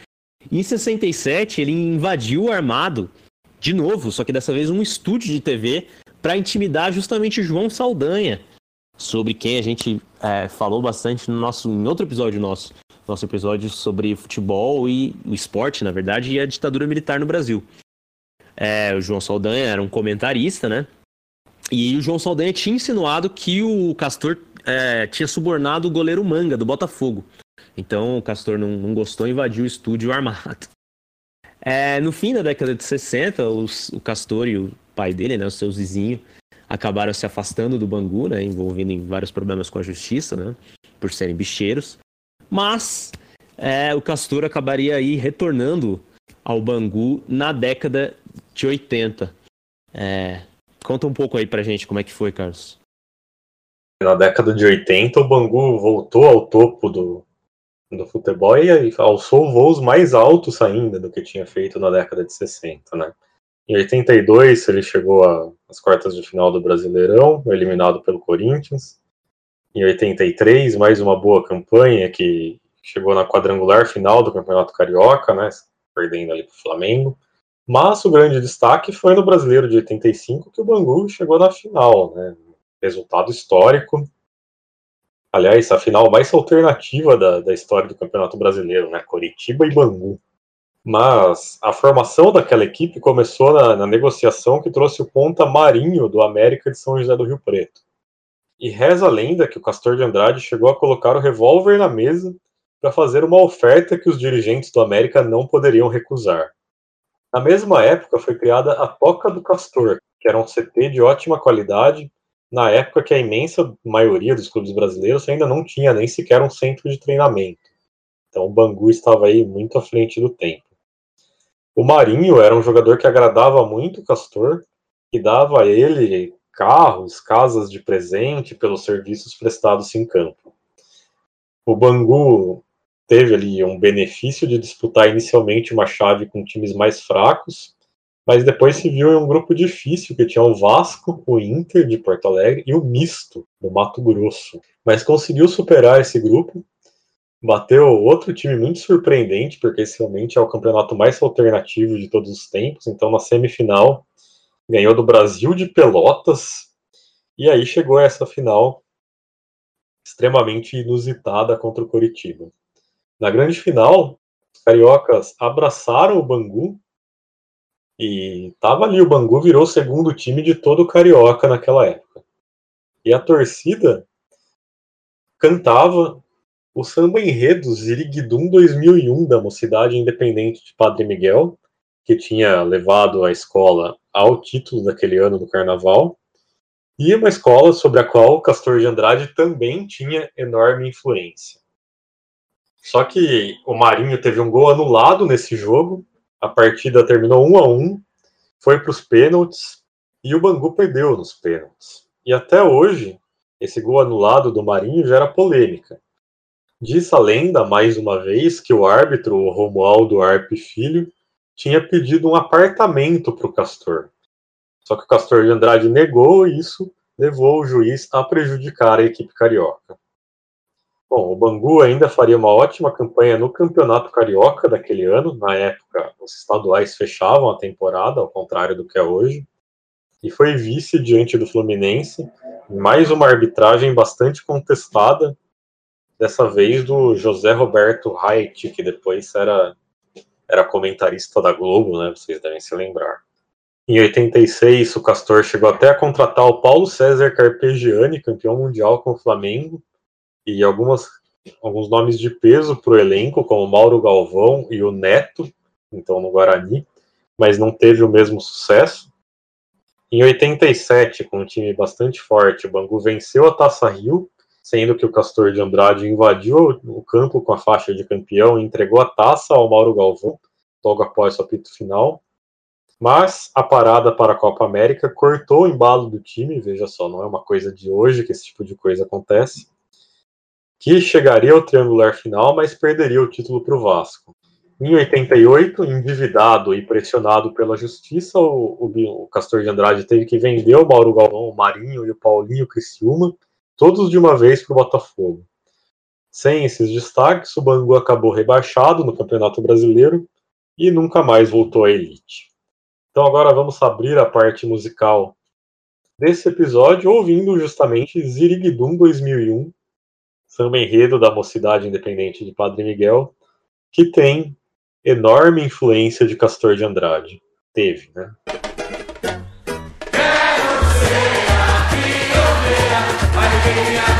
Em 67, ele invadiu armado, de novo, só que dessa vez um estúdio de TV, para intimidar justamente João Saldanha, sobre quem a gente é, falou bastante no nosso, em outro episódio nosso, nosso episódio sobre futebol e o esporte, na verdade, e a ditadura militar no Brasil. É, o João Saldanha era um comentarista, né? E o João Saldanha tinha insinuado que o Castor é, tinha subornado o goleiro Manga, do Botafogo. Então o Castor não, não gostou e invadiu o estúdio armado. É, no fim da década de 60, os, o Castor e o pai dele, né, o seu vizinho, acabaram se afastando do Bangu, né, envolvendo em vários problemas com a justiça, né, por serem bicheiros. Mas é, o Castor acabaria aí retornando ao Bangu na década de 80. É, conta um pouco aí pra gente como é que foi, Carlos. Na década de 80, o Bangu voltou ao topo do, do futebol e alçou voos mais altos ainda do que tinha feito na década de 60, né? Em 82, ele chegou às quartas de final do Brasileirão, eliminado pelo Corinthians. Em 83, mais uma boa campanha que chegou na quadrangular final do Campeonato Carioca, né? Perdendo ali para o Flamengo. Mas o grande destaque foi no Brasileiro de 85, que o Bangu chegou na final, né? resultado histórico. Aliás, a final mais alternativa da, da história do Campeonato Brasileiro, né? Coritiba e Bangu. Mas a formação daquela equipe começou na, na negociação que trouxe o ponta Marinho do América de São José do Rio Preto. E reza a lenda que o Castor de Andrade chegou a colocar o revólver na mesa para fazer uma oferta que os dirigentes do América não poderiam recusar. Na mesma época foi criada a Toca do Castor, que era um CT de ótima qualidade, na época que a imensa maioria dos clubes brasileiros ainda não tinha nem sequer um centro de treinamento. Então o Bangu estava aí muito à frente do tempo. O Marinho era um jogador que agradava muito o Castor, que dava a ele carros, casas de presente pelos serviços prestados em campo. O Bangu teve ali um benefício de disputar inicialmente uma chave com times mais fracos, mas depois se viu em um grupo difícil que tinha o Vasco, o Inter de Porto Alegre e o Misto do Mato Grosso. Mas conseguiu superar esse grupo bateu outro time muito surpreendente, porque esse realmente é o campeonato mais alternativo de todos os tempos. Então, na semifinal, ganhou do Brasil de Pelotas, e aí chegou essa final extremamente inusitada contra o Coritiba. Na grande final, os cariocas abraçaram o Bangu, e tava ali, o Bangu virou o segundo time de todo o Carioca naquela época. E a torcida cantava o samba enredo Ziriguidum 2001 da Mocidade Independente de Padre Miguel, que tinha levado a escola ao título daquele ano do Carnaval, e uma escola sobre a qual Castor de Andrade também tinha enorme influência. Só que o Marinho teve um gol anulado nesse jogo, a partida terminou 1 a 1, foi para os pênaltis e o Bangu perdeu nos pênaltis. E até hoje, esse gol anulado do Marinho gera polêmica, Diz a lenda, mais uma vez, que o árbitro, o Romualdo Arpe Filho, tinha pedido um apartamento para o Castor. Só que o Castor de Andrade negou e isso levou o juiz a prejudicar a equipe carioca. Bom, o Bangu ainda faria uma ótima campanha no Campeonato Carioca daquele ano. Na época, os estaduais fechavam a temporada, ao contrário do que é hoje. E foi vice diante do Fluminense. Mais uma arbitragem bastante contestada, dessa vez do José Roberto Haidt, que depois era, era comentarista da Globo, né? Vocês devem se lembrar. Em 86, o Castor chegou até a contratar o Paulo César Carpegiani, campeão mundial com o Flamengo, e algumas, alguns nomes de peso para o elenco, como Mauro Galvão e o Neto, então no Guarani, mas não teve o mesmo sucesso. Em 87, com um time bastante forte, o Bangu venceu a Taça Rio sendo que o Castor de Andrade invadiu o campo com a faixa de campeão e entregou a taça ao Mauro Galvão logo após o apito final. Mas a parada para a Copa América cortou o embalo do time, veja só, não é uma coisa de hoje que esse tipo de coisa acontece, que chegaria ao triangular final, mas perderia o título para o Vasco. Em 88, endividado e pressionado pela justiça, o, o, o Castor de Andrade teve que vender o Mauro Galvão, o Marinho e o Paulinho Criciúma todos de uma vez para o Botafogo. Sem esses destaques, o Bangu acabou rebaixado no Campeonato Brasileiro e nunca mais voltou à elite. Então agora vamos abrir a parte musical desse episódio ouvindo justamente Ziriguidum 2001, samba enredo da Mocidade Independente de Padre Miguel, que tem enorme influência de Castor de Andrade. Teve, né? Hallelujah.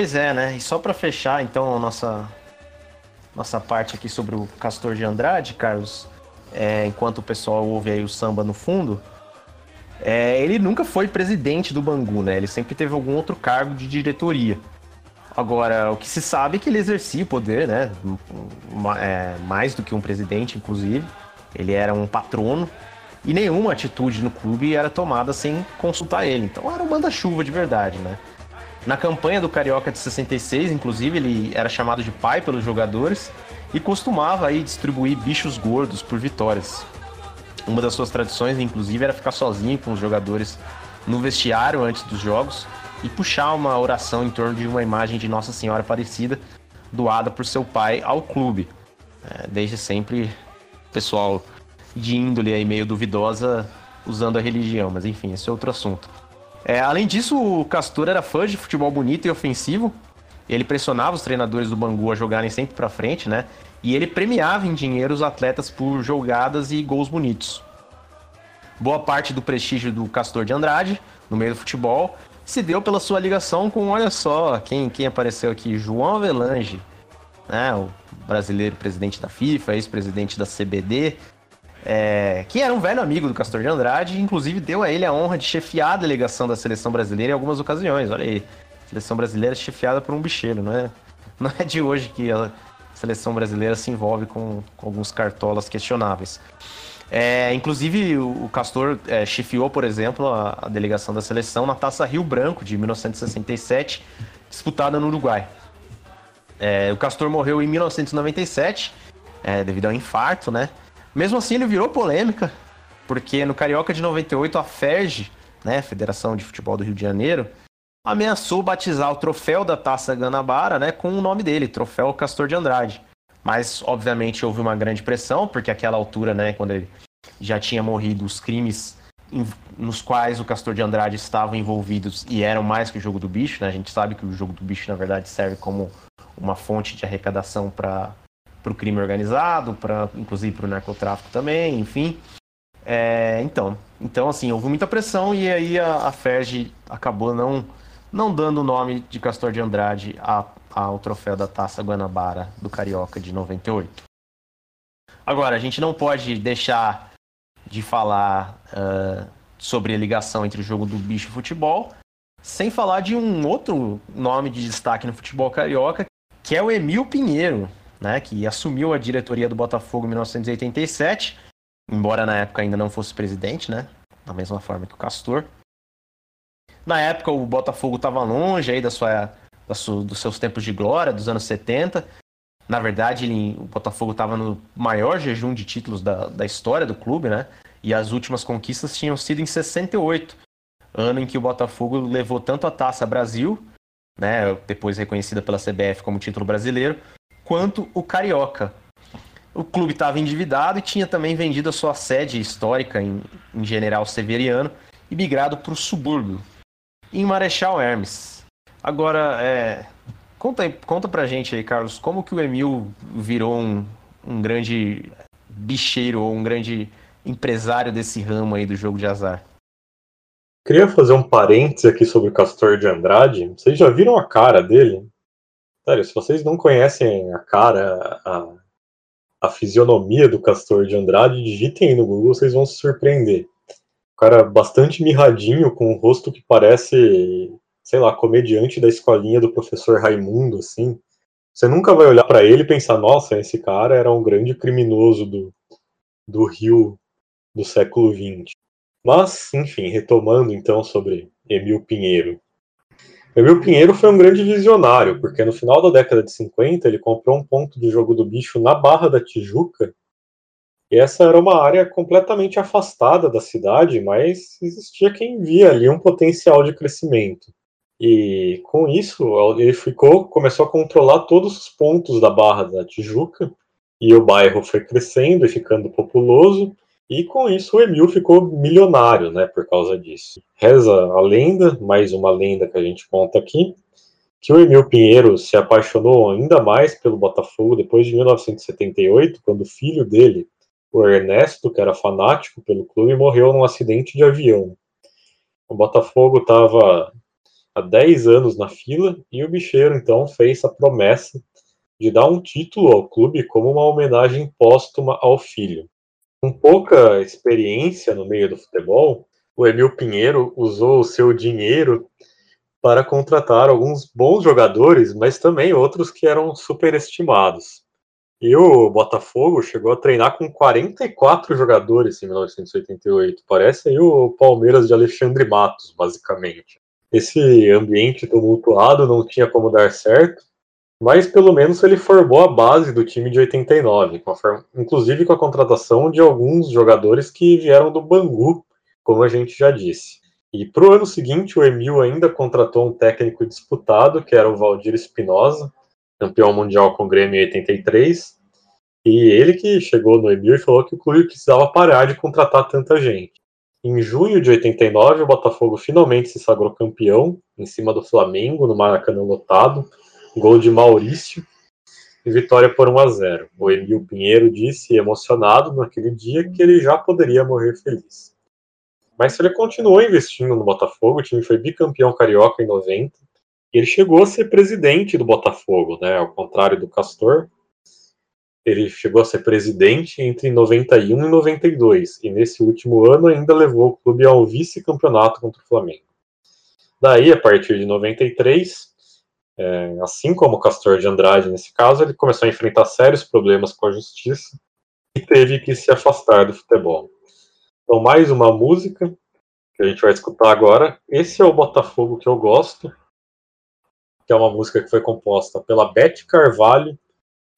Pois é, né? E só para fechar, então, a nossa, nossa parte aqui sobre o Castor de Andrade, Carlos, é, enquanto o pessoal ouve aí o samba no fundo, é, ele nunca foi presidente do Bangu, né? Ele sempre teve algum outro cargo de diretoria. Agora, o que se sabe é que ele exercia o poder, né? É, mais do que um presidente, inclusive. Ele era um patrono e nenhuma atitude no clube era tomada sem consultar ele. Então era um manda-chuva de verdade, né? Na campanha do Carioca de 66, inclusive, ele era chamado de pai pelos jogadores e costumava aí distribuir bichos gordos por vitórias. Uma das suas tradições, inclusive, era ficar sozinho com os jogadores no vestiário antes dos jogos e puxar uma oração em torno de uma imagem de Nossa Senhora Aparecida doada por seu pai ao clube. É, desde sempre, pessoal de índole aí meio duvidosa usando a religião, mas enfim, esse é outro assunto. É, além disso, o Castor era fã de futebol bonito e ofensivo. Ele pressionava os treinadores do Bangu a jogarem sempre para frente, né? E ele premiava em dinheiro os atletas por jogadas e gols bonitos. Boa parte do prestígio do Castor de Andrade, no meio do futebol, se deu pela sua ligação com, olha só, quem, quem apareceu aqui? João Avelange, né? O brasileiro presidente da FIFA, ex-presidente da CBD, é, que era um velho amigo do Castor de Andrade, inclusive deu a ele a honra de chefiar a delegação da seleção brasileira em algumas ocasiões. Olha aí, seleção brasileira chefiada por um bicheiro, não é, não é de hoje que a seleção brasileira se envolve com, com alguns cartolas questionáveis. É, inclusive, o Castor é, chefiou, por exemplo, a, a, delegação da seleção na Taça Rio Branco de 1967, disputada no Uruguai. É, o Castor morreu em 1997, é, devido ao infarto, né? Mesmo assim, ele virou polêmica, porque no Carioca de 98, a FERJ, né, Federação de Futebol do Rio de Janeiro, ameaçou batizar o troféu da Taça Guanabara né, com o nome dele, Troféu Castor de Andrade. Mas, obviamente, houve uma grande pressão, porque aquela altura, né, quando ele já tinha morrido, os crimes nos quais o Castor de Andrade estava envolvidos e eram mais que o jogo do bicho, né? A gente sabe que o jogo do bicho, na verdade, serve como uma fonte de arrecadação para para o crime organizado, para inclusive para o narcotráfico também, enfim. É, então, então assim, houve muita pressão e aí a, a Ferg acabou não não dando o nome de Castor de Andrade a, ao troféu da Taça Guanabara do Carioca de 98. Agora, a gente não pode deixar de falar uh, sobre a ligação entre o jogo do bicho e futebol, sem falar de um outro nome de destaque no futebol carioca, que é o Emil Pinheiro, né, que assumiu a diretoria do Botafogo em 1987, embora na época ainda não fosse presidente, né, da mesma forma que o Castor. Na época o Botafogo estava longe aí da sua, da sua, dos seus tempos de glória, dos anos 70. Na verdade, ele, o Botafogo estava no maior jejum de títulos da, da história do clube, né? E as últimas conquistas tinham sido em 68, ano em que o Botafogo levou tanto a Taça Brasil, né, depois reconhecida pela CBF como título brasileiro, quanto o Carioca. O clube estava endividado e tinha também vendido a sua sede histórica em, em General Severiano e migrado para o subúrbio, em Marechal Hermes. Agora, é, conta, conta pra gente aí, Carlos, como que o Emil virou um, um grande bicheiro ou um grande empresário desse ramo aí do jogo de azar? Queria fazer um parênteses aqui sobre o Castor de Andrade. Vocês já viram a cara dele? Sério, se vocês não conhecem a cara, a, a fisionomia do Castor de Andrade, digitem no Google, vocês vão se surpreender. O cara bastante mirradinho, com um rosto que parece, sei lá, comediante da escolinha do professor Raimundo, assim. Você nunca vai olhar para ele e pensar, nossa, esse cara era um grande criminoso do, do Rio do século XX. Mas, enfim, retomando então sobre Emil Pinheiro. Emil Pinheiro foi um grande visionário, porque no final da década de 50 ele comprou um ponto de jogo do bicho na Barra da Tijuca, e essa era uma área completamente afastada da cidade, mas existia quem via ali um potencial de crescimento. E com isso, ele ficou, começou a controlar todos os pontos da Barra da Tijuca, e o bairro foi crescendo e ficando populoso, e com isso o Emil ficou milionário, né, por causa disso. Reza a lenda, mais uma lenda que a gente conta aqui, que o Emil Pinheiro se apaixonou ainda mais pelo Botafogo depois de 1978, quando o filho dele, o Ernesto, que era fanático pelo clube, morreu num acidente de avião. O Botafogo estava há 10 anos na fila e o bicheiro então fez a promessa de dar um título ao clube como uma homenagem póstuma ao filho. Com pouca experiência no meio do futebol, o Emil Pinheiro usou o seu dinheiro para contratar alguns bons jogadores, mas também outros que eram superestimados. E o Botafogo chegou a treinar com 44 jogadores em 1988. Parece aí o Palmeiras de Alexandre Matos, basicamente. Esse ambiente tumultuado não tinha como dar certo, mas pelo menos ele formou a base do time de 89, com a, inclusive com a contratação de alguns jogadores que vieram do Bangu, como a gente já disse. E para o ano seguinte, o Emil ainda contratou um técnico disputado, que era o Valdir Espinosa, campeão mundial com o Grêmio em 83. E ele que chegou no Emil e falou que o clube precisava parar de contratar tanta gente. Em junho de 89, o Botafogo finalmente se sagrou campeão, em cima do Flamengo, no Maracanã lotado, gol de Maurício, e vitória por 1 a 0. O Emil Pinheiro disse, emocionado naquele dia, que ele já poderia morrer feliz. Mas ele continuou investindo no Botafogo, o time foi bicampeão carioca em 90, e ele chegou a ser presidente do Botafogo, né? Ao contrário do Castor, ele chegou a ser presidente entre 91 e 92, e nesse último ano ainda levou o clube ao vice-campeonato contra o Flamengo. Daí, a partir de 93, é, assim como o Castor de Andrade nesse caso, ele começou a enfrentar sérios problemas com a justiça e teve que se afastar do futebol. Então, mais uma música que a gente vai escutar agora. Esse é o Botafogo que eu gosto, que é uma música que foi composta pela Beth Carvalho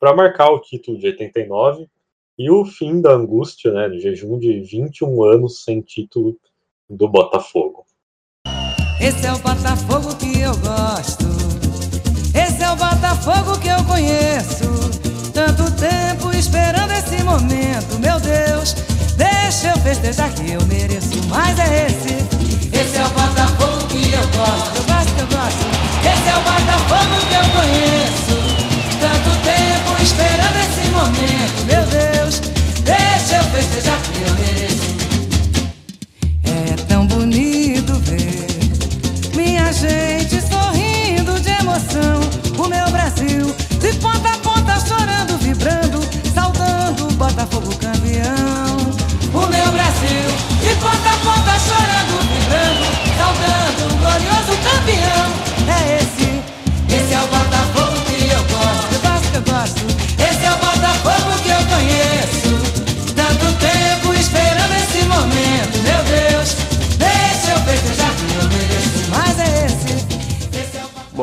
para marcar o título de 89 e o fim da angústia, né, do jejum de 21 anos sem título do Botafogo. Esse é o Botafogo que eu gosto. Esse o Botafogo que eu conheço. Tanto tempo esperando esse momento, meu Deus. Deixa eu festejar que eu mereço mais é esse. Esse é o Botafogo que eu gosto. Eu gosto, eu gosto. Esse é o Botafogo que eu conheço. Tanto tempo esperando esse momento, meu Deus. Deixa eu festejar que eu mereço.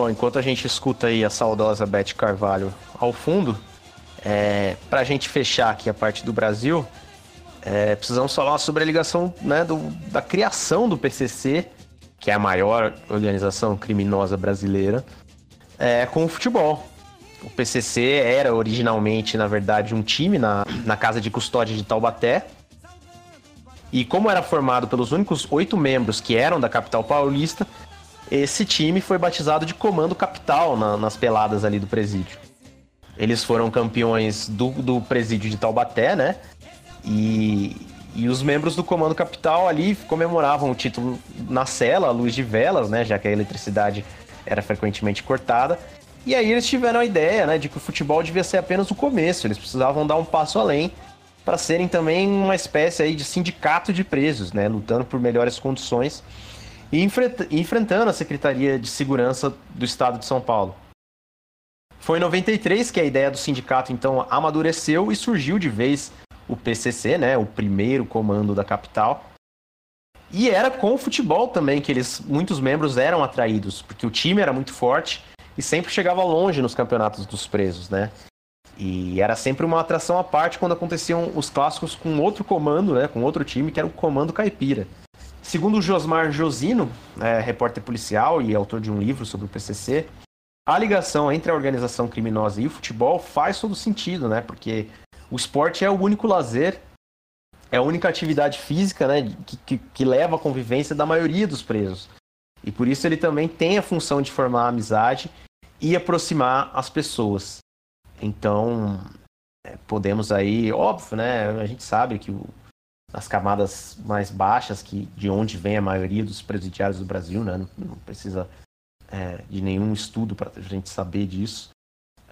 Enquanto a gente escuta aí a saudosa Beth Carvalho ao fundo, é, para a gente fechar aqui a parte do Brasil, é, precisamos falar sobre a ligação né, do, da criação do PCC, que é a maior organização criminosa brasileira, é, com o futebol. O PCC era originalmente, na verdade, um time na, na Casa de Custódia de Taubaté. E como era formado pelos únicos oito membros que eram da capital paulista, esse time foi batizado de Comando Capital na, nas peladas ali do presídio. Eles foram campeões do, do presídio de Taubaté, né? E, e os membros do Comando Capital ali comemoravam o título na cela, à luz de velas, né? Já que a eletricidade era frequentemente cortada. E aí eles tiveram a ideia, né, de que o futebol devia ser apenas o começo. Eles precisavam dar um passo além para serem também uma espécie aí de sindicato de presos, né, lutando por melhores condições e enfrentando a Secretaria de Segurança do Estado de São Paulo. Foi em 93 que a ideia do sindicato então amadureceu e surgiu de vez o PCC, né, o primeiro comando da capital. E era com o futebol também que eles, muitos membros eram atraídos, porque o time era muito forte e sempre chegava longe nos campeonatos dos presos, né? E era sempre uma atração à parte quando aconteciam os clássicos com outro comando, né, com outro time, que era o Comando Caipira. Segundo o Josmar Josino, é, repórter policial e autor de um livro sobre o PCC, a ligação entre a organização criminosa e o futebol faz todo sentido, né? Porque o esporte é o único lazer, é a única atividade física né, que, que, que leva à convivência da maioria dos presos. E por isso ele também tem a função de formar amizade e aproximar as pessoas. Então, é, podemos aí, óbvio, né? A gente sabe que o, as camadas mais baixas, que de onde vem a maioria dos presidiários do Brasil, né? Não, não precisa é, de nenhum estudo para a gente saber disso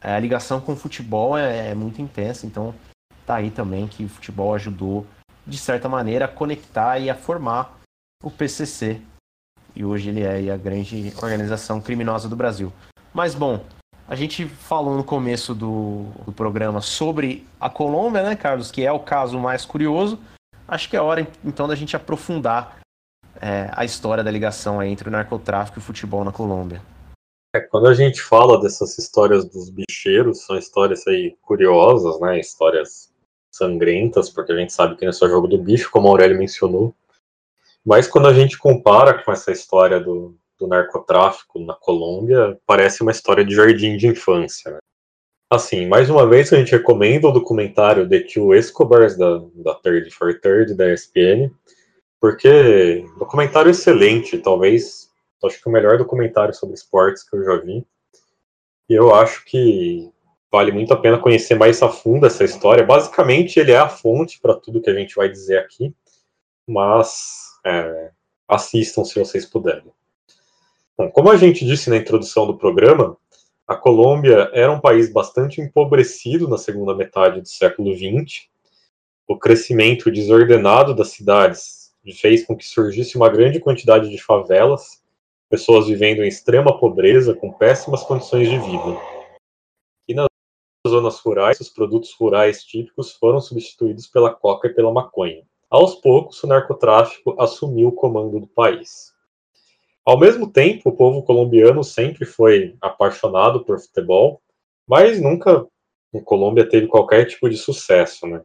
a ligação com o futebol é, é muito intensa, então tá aí também que o futebol ajudou, de certa maneira, a conectar e a formar o PCC. E hoje ele é a grande organização criminosa do Brasil. Mas, bom, a gente falou no começo do, do programa sobre a Colômbia, né, Carlos? Que é o caso mais curioso. Acho que é hora, então, da gente aprofundar é, a história da ligação entre o narcotráfico e o futebol na Colômbia. É, quando a gente fala dessas histórias dos bicheiros, são histórias aí curiosas, né? Histórias sangrentas, porque a gente sabe que não é só jogo do bicho, como a Aurélio mencionou. Mas quando a gente compara com essa história do, do narcotráfico na Colômbia, parece uma história de jardim de infância. Né? Assim, mais uma vez a gente recomenda o documentário The Two Escobars, da, da Third for Third, da ESPN, porque documentário excelente, talvez, acho que o melhor documentário sobre esportes que eu já vi. E eu acho que vale muito a pena conhecer mais a fundo essa história. Basicamente, ele é a fonte para tudo que a gente vai dizer aqui, mas é, assistam se vocês puderem. Bom, como a gente disse na introdução do programa, a Colômbia era um país bastante empobrecido na segunda metade do século XX. O crescimento desordenado das cidades fez com que surgisse uma grande quantidade de favelas, pessoas vivendo em extrema pobreza, com péssimas condições de vida. E nas zonas rurais, os produtos rurais típicos foram substituídos pela coca e pela maconha. Aos poucos, o narcotráfico assumiu o comando do país. Ao mesmo tempo, o povo colombiano sempre foi apaixonado por futebol, mas nunca em Colômbia teve qualquer tipo de sucesso, né?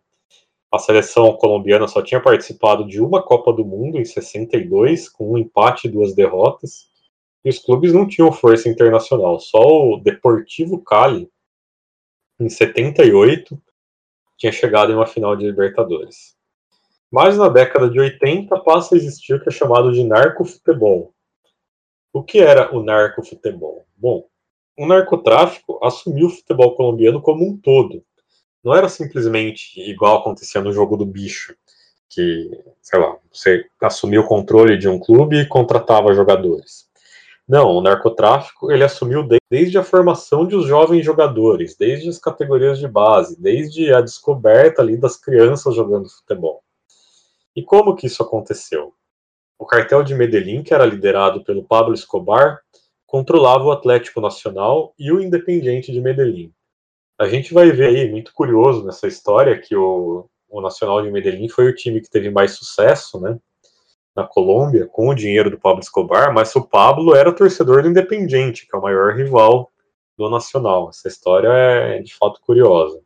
A seleção colombiana só tinha participado de uma Copa do Mundo em 62, com um empate e duas derrotas, e os clubes não tinham força internacional. Só o Deportivo Cali, em 78, tinha chegado em uma final de Libertadores. Mas na década de 80 passa a existir o que é chamado de narcofutebol, o que era o narcofutebol? Bom, o narcotráfico assumiu o futebol colombiano como um todo. Não era simplesmente igual acontecia no jogo do bicho, que, sei lá, você assumia o controle de um clube e contratava jogadores. Não, o narcotráfico ele assumiu desde a formação de os jovens jogadores, desde as categorias de base, desde a descoberta ali das crianças jogando futebol. E como que isso aconteceu? O cartel de Medellín, que era liderado pelo Pablo Escobar, controlava o Atlético Nacional e o Independiente de Medellín. A gente vai ver aí, muito curioso nessa história, que o, o Nacional de Medellín foi o time que teve mais sucesso, né, na Colômbia, com o dinheiro do Pablo Escobar, mas o Pablo era torcedor do Independiente, que é o maior rival do Nacional. Essa história é de fato curiosa.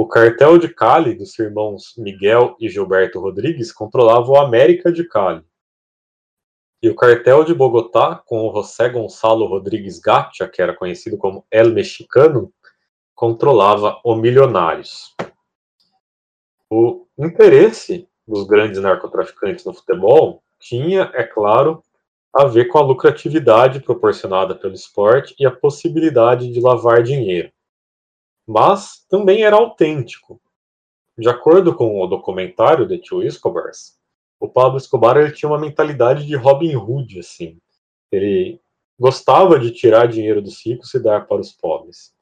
O cartel de Cali, dos irmãos Miguel e Gilberto Rodrigues, controlava o América de Cali. E o cartel de Bogotá, com o José Gonçalo Rodrigues Gacha, que era conhecido como El Mexicano, controlava o Milionários. O interesse dos grandes narcotraficantes no futebol tinha, é claro, a ver com a lucratividade proporcionada pelo esporte e a possibilidade de lavar dinheiro mas também era autêntico. De acordo com o documentário The Two Escobars, o Pablo Escobar ele tinha uma mentalidade de Robin Hood, assim. Ele gostava de tirar dinheiro dos ricos e dar para os pobres.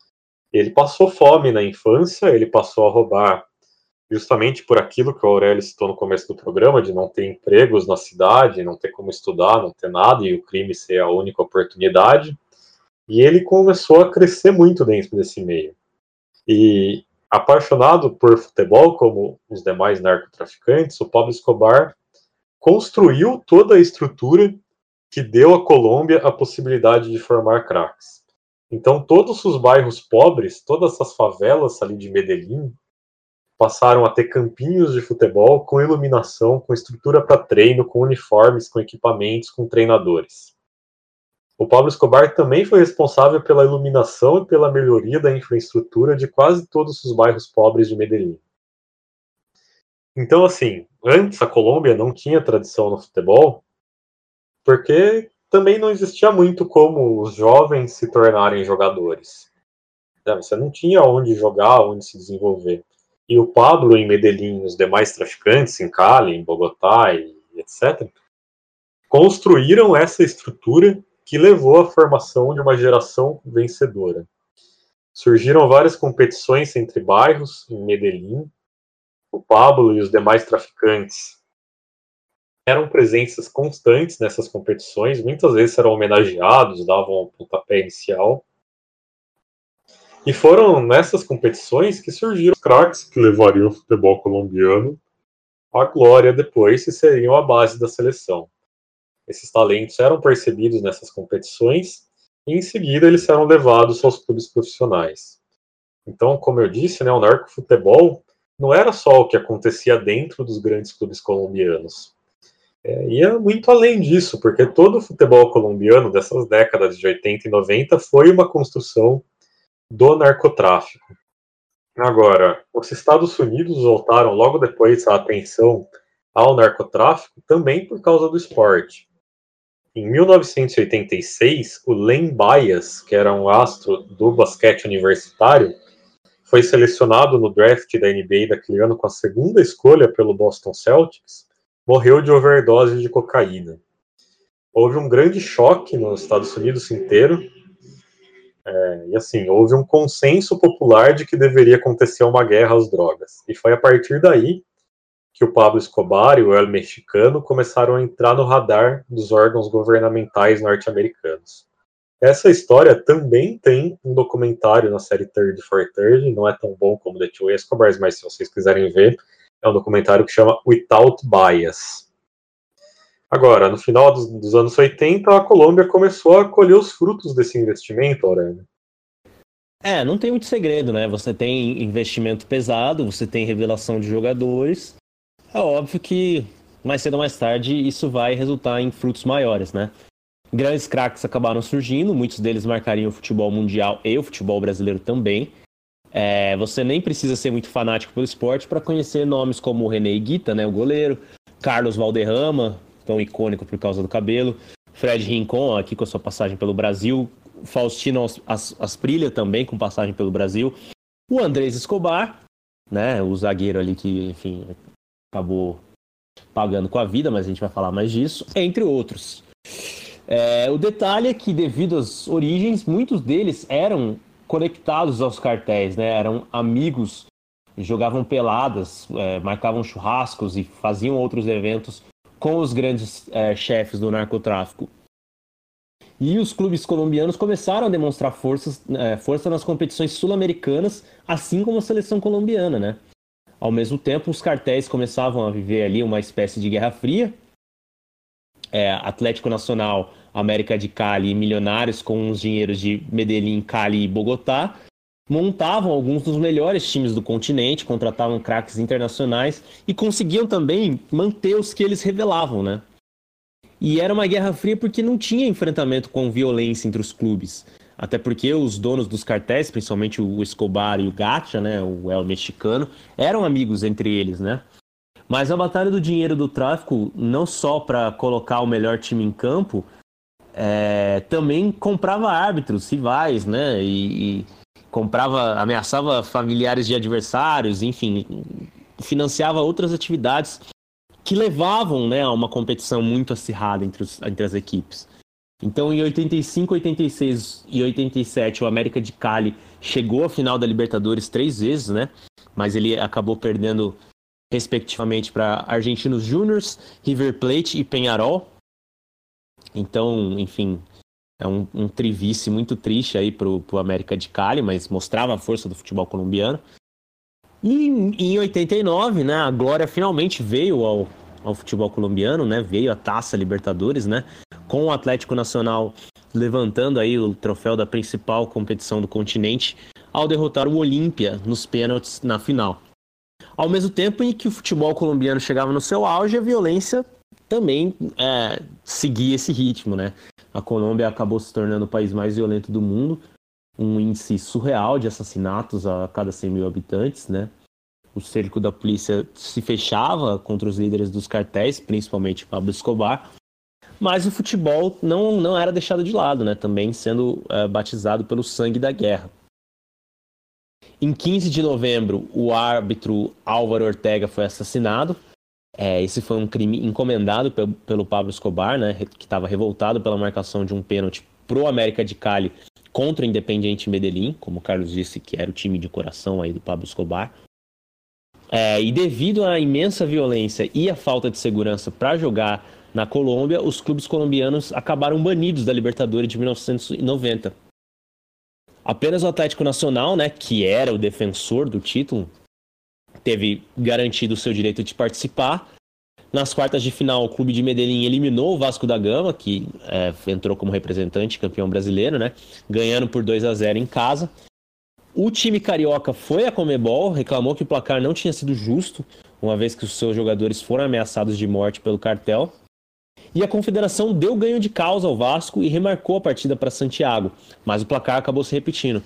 Ele passou fome na infância, ele passou a roubar justamente por aquilo que o Aurélio citou no começo do programa, de não ter empregos na cidade, não ter como estudar, não ter nada, e o crime ser a única oportunidade. E ele começou a crescer muito dentro desse meio. E apaixonado por futebol, como os demais narcotraficantes, o Pablo Escobar construiu toda a estrutura que deu à Colômbia a possibilidade de formar craques. Então, todos os bairros pobres, todas essas favelas ali de Medellín, passaram a ter campinhos de futebol com iluminação, com estrutura para treino, com uniformes, com equipamentos, com treinadores. O Pablo Escobar também foi responsável pela iluminação e pela melhoria da infraestrutura de quase todos os bairros pobres de Medellín. Então, assim, antes a Colômbia não tinha tradição no futebol, porque também não existia muito como os jovens se tornarem jogadores. Você não tinha onde jogar, onde se desenvolver. E o Pablo em Medellín, os demais traficantes em Cali, em Bogotá e etc., construíram essa estrutura que levou à formação de uma geração vencedora. surgiram várias competições entre bairros em Medellín. O Pablo e os demais traficantes eram presenças constantes nessas competições, muitas vezes eram homenageados, davam um pontapé inicial. E foram nessas competições que surgiram os craques que levariam o futebol colombiano à glória depois e seriam a base da seleção. Esses talentos eram percebidos nessas competições e em seguida eles eram levados aos clubes profissionais. Então, como eu disse, né, o narcofutebol não era só o que acontecia dentro dos grandes clubes colombianos. É, ia muito além disso, porque todo o futebol colombiano dessas décadas de 80 e 90 foi uma construção do narcotráfico. Agora, os Estados Unidos voltaram logo depois a atenção ao narcotráfico também por causa do esporte. Em 1986, o Len Bias, que era um astro do basquete universitário, foi selecionado no draft da NBA daquele ano com a segunda escolha pelo Boston Celtics, morreu de overdose de cocaína. Houve um grande choque nos Estados Unidos inteiro, é, e assim, houve um consenso popular de que deveria acontecer uma guerra às drogas. E foi a partir daí que o Pablo Escobar e o El Mexicano começaram a entrar no radar dos órgãos governamentais norte-americanos. Essa história também tem um documentário na série Third for Third, não é tão bom como The Two Escobars, mas se vocês quiserem ver, é um documentário que chama Without Bias. Agora, no final dos, dos anos 80, a Colômbia começou a colher os frutos desse investimento, Aurélio. É, não tem muito segredo, né? Você tem investimento pesado, você tem revelação de jogadores, é óbvio que mais cedo ou mais tarde isso vai resultar em frutos maiores, né? Grandes craques acabaram surgindo, muitos deles marcariam o futebol mundial e o futebol brasileiro também. É, você nem precisa ser muito fanático pelo esporte para conhecer nomes como o René Guita, né, o goleiro, Carlos Valderrama, tão icônico por causa do cabelo, Fred Rincon, aqui com a sua passagem pelo Brasil, Faustino Asprilha também com passagem pelo Brasil, o Andrés Escobar, né, o zagueiro ali que, enfim, acabou pagando com a vida, mas a gente vai falar mais disso, entre outros. É, o detalhe é que, devido às origens, muitos deles eram conectados aos cartéis, né? eram amigos, jogavam peladas, é, marcavam churrascos e faziam outros eventos com os grandes é, chefes do narcotráfico. E os clubes colombianos começaram a demonstrar forças, é, força nas competições sul-americanas, assim como a seleção colombiana, né? Ao mesmo tempo, os cartéis começavam a viver ali uma espécie de guerra fria. É, Atlético Nacional, América de Cali e Milionários, com os dinheiros de Medellín, Cali e Bogotá, montavam alguns dos melhores times do continente, contratavam craques internacionais e conseguiam também manter os que eles revelavam, né? E era uma guerra fria porque não tinha enfrentamento com violência entre os clubes. Até porque os donos dos cartéis, principalmente o Escobar e o Gacha, né, o El Mexicano, eram amigos entre eles, né? Mas a batalha do dinheiro do tráfico, não só para colocar o melhor time em campo, é, também comprava árbitros, rivais, né? E, e, comprava, ameaçava familiares de adversários, enfim, financiava outras atividades que levavam né, a uma competição muito acirrada entre, os, entre as equipes. Então, em 85, 86 e 87, o América de Cali chegou à final da Libertadores três vezes, né? Mas ele acabou perdendo, respectivamente, para Argentinos Júniors, River Plate e Penharol. Então, enfim, é um, um trivice muito triste aí pro, pro América de Cali, mas mostrava a força do futebol colombiano. E em 89, né, a glória finalmente veio ao, ao futebol colombiano, né? Veio a Taça Libertadores, né? Com o Atlético Nacional levantando aí o troféu da principal competição do continente ao derrotar o Olímpia nos pênaltis na final. Ao mesmo tempo em que o futebol colombiano chegava no seu auge, a violência também é, seguia esse ritmo, né? A Colômbia acabou se tornando o país mais violento do mundo, um índice surreal de assassinatos a cada 100 mil habitantes, né? o cerco da polícia se fechava contra os líderes dos cartéis, principalmente Pablo Escobar, mas o futebol não, não era deixado de lado, né? também sendo é, batizado pelo sangue da guerra. Em 15 de novembro, o árbitro Álvaro Ortega foi assassinado. É, esse foi um crime encomendado pelo, pelo Pablo Escobar, né, que estava revoltado pela marcação de um pênalti pro América de Cali contra o Independiente Medellín, como o Carlos disse, que era o time de coração aí do Pablo Escobar. É, e devido à imensa violência e à falta de segurança para jogar na Colômbia, os clubes colombianos acabaram banidos da Libertadores de 1990. Apenas o Atlético Nacional, né, que era o defensor do título, teve garantido o seu direito de participar. Nas quartas de final, o clube de Medellín eliminou o Vasco da Gama, que é, entrou como representante campeão brasileiro, né, ganhando por 2 a 0 em casa. O time carioca foi a Comebol, reclamou que o placar não tinha sido justo, uma vez que os seus jogadores foram ameaçados de morte pelo cartel. E a Confederação deu ganho de causa ao Vasco e remarcou a partida para Santiago, mas o placar acabou se repetindo.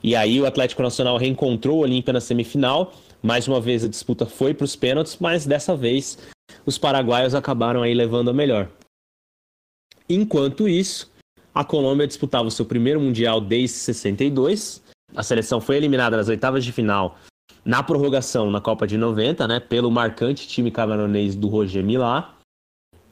E aí o Atlético Nacional reencontrou o Olímpia na semifinal. Mais uma vez a disputa foi para os pênaltis, mas dessa vez os paraguaios acabaram aí levando a melhor. Enquanto isso, a Colômbia disputava o seu primeiro mundial desde 62 a seleção foi eliminada nas oitavas de final na prorrogação na Copa de 90, né, pelo marcante time camaronês do Roger Milá.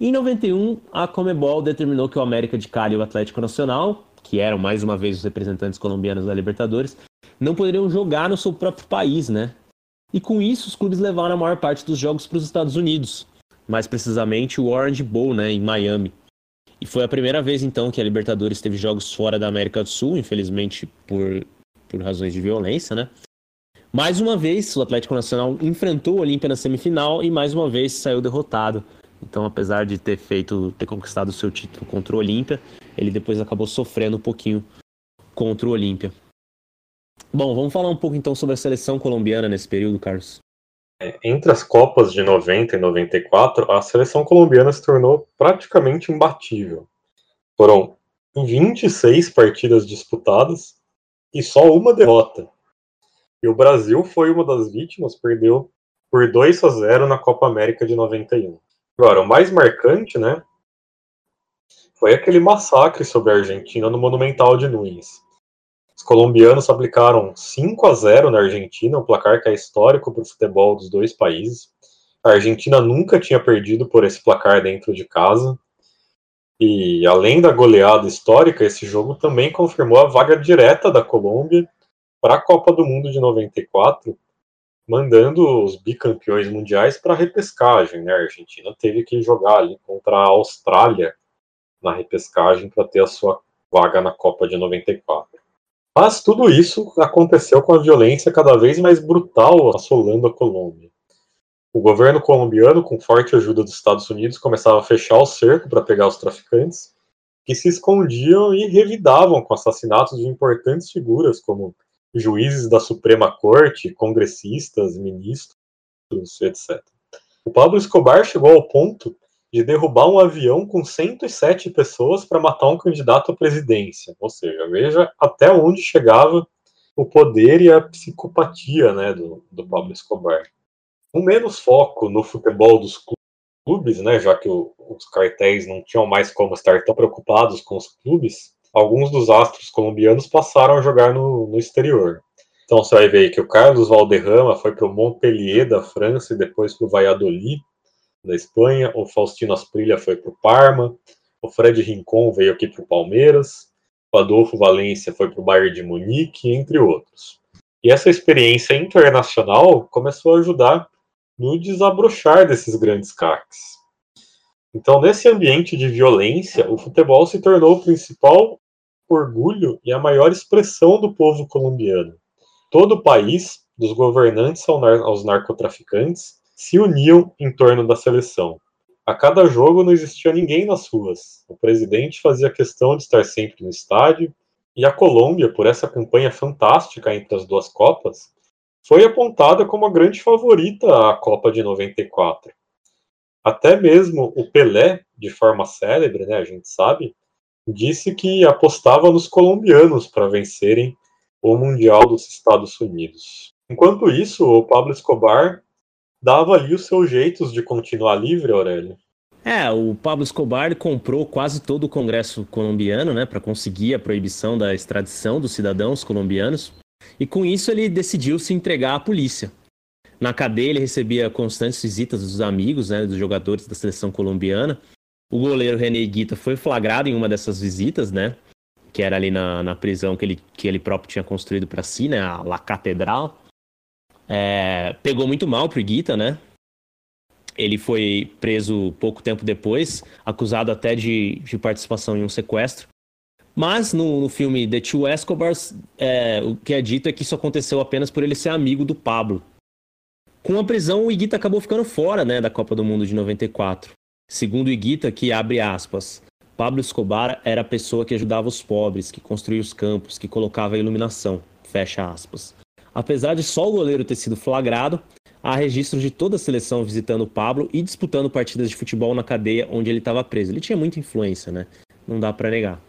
Em 91, a Comebol determinou que o América de Cali e o Atlético Nacional, que eram mais uma vez os representantes colombianos da Libertadores, não poderiam jogar no seu próprio país, né? E com isso, os clubes levaram a maior parte dos jogos para os Estados Unidos, mais precisamente o Orange Bowl, né, em Miami. E foi a primeira vez então que a Libertadores teve jogos fora da América do Sul, infelizmente por por razões de violência, né? Mais uma vez, o Atlético Nacional enfrentou o Olímpia na semifinal e mais uma vez saiu derrotado. Então, apesar de ter feito, ter conquistado o seu título contra o Olímpia, ele depois acabou sofrendo um pouquinho contra o Olímpia. Bom, vamos falar um pouco então sobre a seleção colombiana nesse período, Carlos. É, entre as Copas de 90 e 94, a seleção colombiana se tornou praticamente imbatível. Foram 26 partidas disputadas, e só uma derrota. E o Brasil foi uma das vítimas, perdeu por 2 a 0 na Copa América de 91. Agora, o mais marcante, né, foi aquele massacre sobre a Argentina no Monumental de Nunes. Os colombianos aplicaram 5 a 0 na Argentina, um placar que é histórico para o futebol dos dois países. A Argentina nunca tinha perdido por esse placar dentro de casa. E além da goleada histórica, esse jogo também confirmou a vaga direta da Colômbia para a Copa do Mundo de 94, mandando os bicampeões mundiais para a repescagem. Né? A Argentina teve que jogar ali contra a Austrália na repescagem para ter a sua vaga na Copa de 94. Mas tudo isso aconteceu com a violência cada vez mais brutal assolando a Colômbia. O governo colombiano, com forte ajuda dos Estados Unidos, começava a fechar o cerco para pegar os traficantes, que se escondiam e revidavam com assassinatos de importantes figuras, como juízes da Suprema Corte, congressistas, ministros, etc. O Pablo Escobar chegou ao ponto de derrubar um avião com 107 pessoas para matar um candidato à presidência. Ou seja, veja até onde chegava o poder e a psicopatia né, do, do Pablo Escobar com menos foco no futebol dos clubes, né, já que o, os cartéis não tinham mais como estar tão preocupados com os clubes, alguns dos astros colombianos passaram a jogar no, no exterior. Então você vai ver que o Carlos Valderrama foi para o Montpellier da França e depois para o Valladolid da Espanha, o Faustino Asprilla foi para o Parma, o Fred Rincon veio aqui para o Palmeiras, o Adolfo Valência foi para o Bayern de Munique, entre outros. E essa experiência internacional começou a ajudar no desabrochar desses grandes craques. Então, nesse ambiente de violência, o futebol se tornou o principal orgulho e a maior expressão do povo colombiano. Todo o país, dos governantes aos narcotraficantes, se uniam em torno da seleção. A cada jogo não existia ninguém nas ruas. O presidente fazia questão de estar sempre no estádio, e a Colômbia, por essa campanha fantástica entre as duas Copas, foi apontada como a grande favorita à Copa de 94. Até mesmo o Pelé, de forma célebre, né, a gente sabe, disse que apostava nos colombianos para vencerem o Mundial dos Estados Unidos. Enquanto isso, o Pablo Escobar dava ali os seus jeitos de continuar livre, Aurélio. É, o Pablo Escobar comprou quase todo o Congresso colombiano, né, para conseguir a proibição da extradição dos cidadãos colombianos. E com isso ele decidiu se entregar à polícia. Na cadeia ele recebia constantes visitas dos amigos, né, dos jogadores da seleção colombiana. O goleiro René Guita foi flagrado em uma dessas visitas, né? que era ali na, na prisão que ele, que ele próprio tinha construído para si, né? A La Catedral. É, pegou muito mal pro Iguita, né? Ele foi preso pouco tempo depois, acusado até de, de participação em um sequestro. Mas no, no filme The Two Escobars, é, o que é dito é que isso aconteceu apenas por ele ser amigo do Pablo. Com a prisão, o Iguita acabou ficando fora né, da Copa do Mundo de 94. Segundo o Iguita, que abre aspas, Pablo Escobar era a pessoa que ajudava os pobres, que construía os campos, que colocava a iluminação, fecha aspas. Apesar de só o goleiro ter sido flagrado, há registros de toda a seleção visitando o Pablo e disputando partidas de futebol na cadeia onde ele estava preso. Ele tinha muita influência, né? Não dá para negar.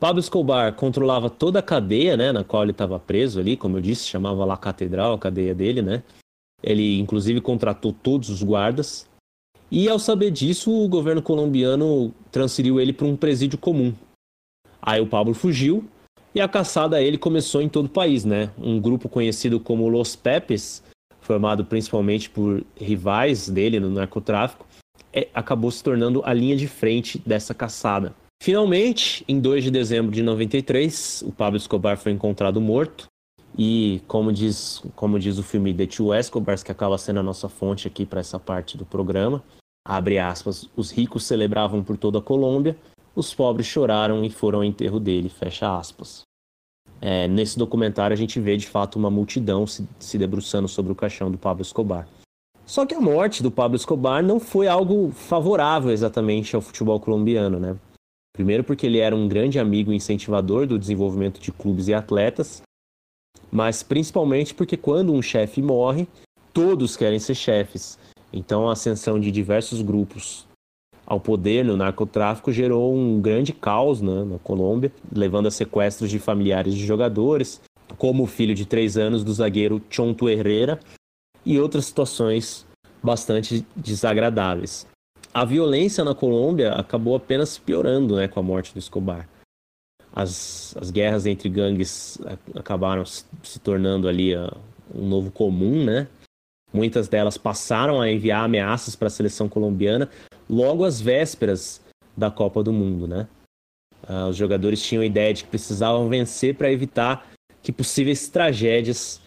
Pablo Escobar controlava toda a cadeia, né, na qual ele estava preso ali, como eu disse, chamava lá Catedral, a cadeia dele, né? Ele inclusive contratou todos os guardas. E ao saber disso, o governo colombiano transferiu ele para um presídio comum. Aí o Pablo fugiu e a caçada a ele começou em todo o país, né? Um grupo conhecido como Los Pepes formado principalmente por rivais dele no narcotráfico, é, acabou se tornando a linha de frente dessa caçada. Finalmente, em 2 de dezembro de 93, o Pablo Escobar foi encontrado morto. E como diz, como diz o filme The Two Escobars, que acaba sendo a nossa fonte aqui para essa parte do programa, abre aspas, os ricos celebravam por toda a Colômbia, os pobres choraram e foram ao enterro dele, fecha aspas. É, nesse documentário a gente vê de fato uma multidão se, se debruçando sobre o caixão do Pablo Escobar. Só que a morte do Pablo Escobar não foi algo favorável exatamente ao futebol colombiano, né? Primeiro porque ele era um grande amigo e incentivador do desenvolvimento de clubes e atletas, mas principalmente porque quando um chefe morre, todos querem ser chefes. Então a ascensão de diversos grupos ao poder no narcotráfico gerou um grande caos né, na Colômbia, levando a sequestros de familiares de jogadores, como o filho de três anos do zagueiro Chonto Herrera, e outras situações bastante desagradáveis. A violência na Colômbia acabou apenas piorando né, com a morte do Escobar. As, as guerras entre gangues acabaram se tornando ali uh, um novo comum, né? Muitas delas passaram a enviar ameaças para a seleção colombiana, logo às vésperas da Copa do Mundo, né? Uh, os jogadores tinham a ideia de que precisavam vencer para evitar que possíveis tragédias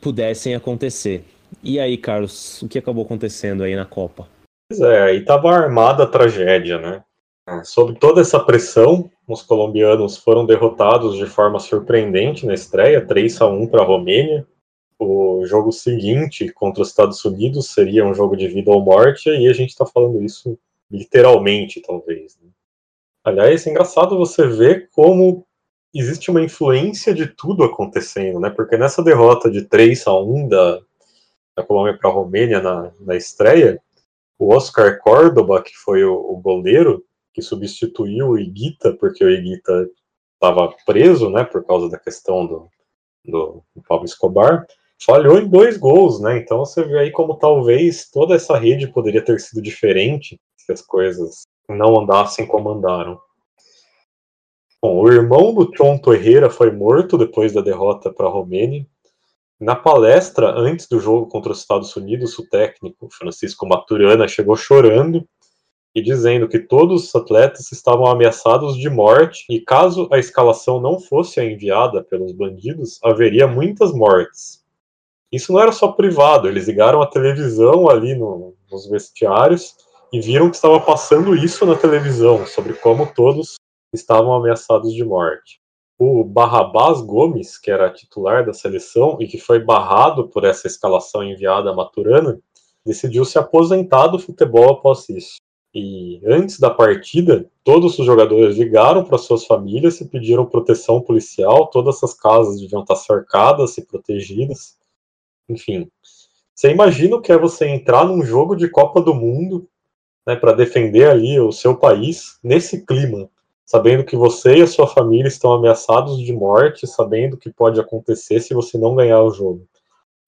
pudessem acontecer. E aí, Carlos, o que acabou acontecendo aí na Copa? Pois é, aí estava armada a tragédia, né? É, sob toda essa pressão, os colombianos foram derrotados de forma surpreendente na estreia, 3 a 1 para a Romênia. O jogo seguinte contra os Estados Unidos seria um jogo de vida ou morte, e a gente está falando isso literalmente, talvez. Né? Aliás, é engraçado você ver como existe uma influência de tudo acontecendo, né? Porque nessa derrota de 3 a 1 da, da Colômbia para a Romênia na, na estreia, o Oscar Córdoba, que foi o, o goleiro que substituiu o Iguita, porque o Iguita estava preso, né, por causa da questão do, do, do Pablo Escobar, falhou em dois gols, né? Então você vê aí como talvez toda essa rede poderia ter sido diferente se as coisas não andassem como andaram. Bom, o irmão do Chonto Herrera foi morto depois da derrota para a Romênia. Na palestra, antes do jogo contra os Estados Unidos, o técnico Francisco Maturana chegou chorando e dizendo que todos os atletas estavam ameaçados de morte e caso a escalação não fosse enviada pelos bandidos, haveria muitas mortes. Isso não era só privado, eles ligaram a televisão ali no, nos vestiários e viram que estava passando isso na televisão, sobre como todos estavam ameaçados de morte. O Barrabás Gomes, que era titular da seleção e que foi barrado por essa escalação enviada a Maturana, decidiu se aposentar do futebol após isso. E antes da partida, todos os jogadores ligaram para suas famílias e pediram proteção policial. Todas as casas deviam estar cercadas e protegidas. Enfim, você imagina o que é você entrar num jogo de Copa do Mundo né, para defender ali o seu país nesse clima, sabendo que você e a sua família estão ameaçados de morte, sabendo que pode acontecer se você não ganhar o jogo.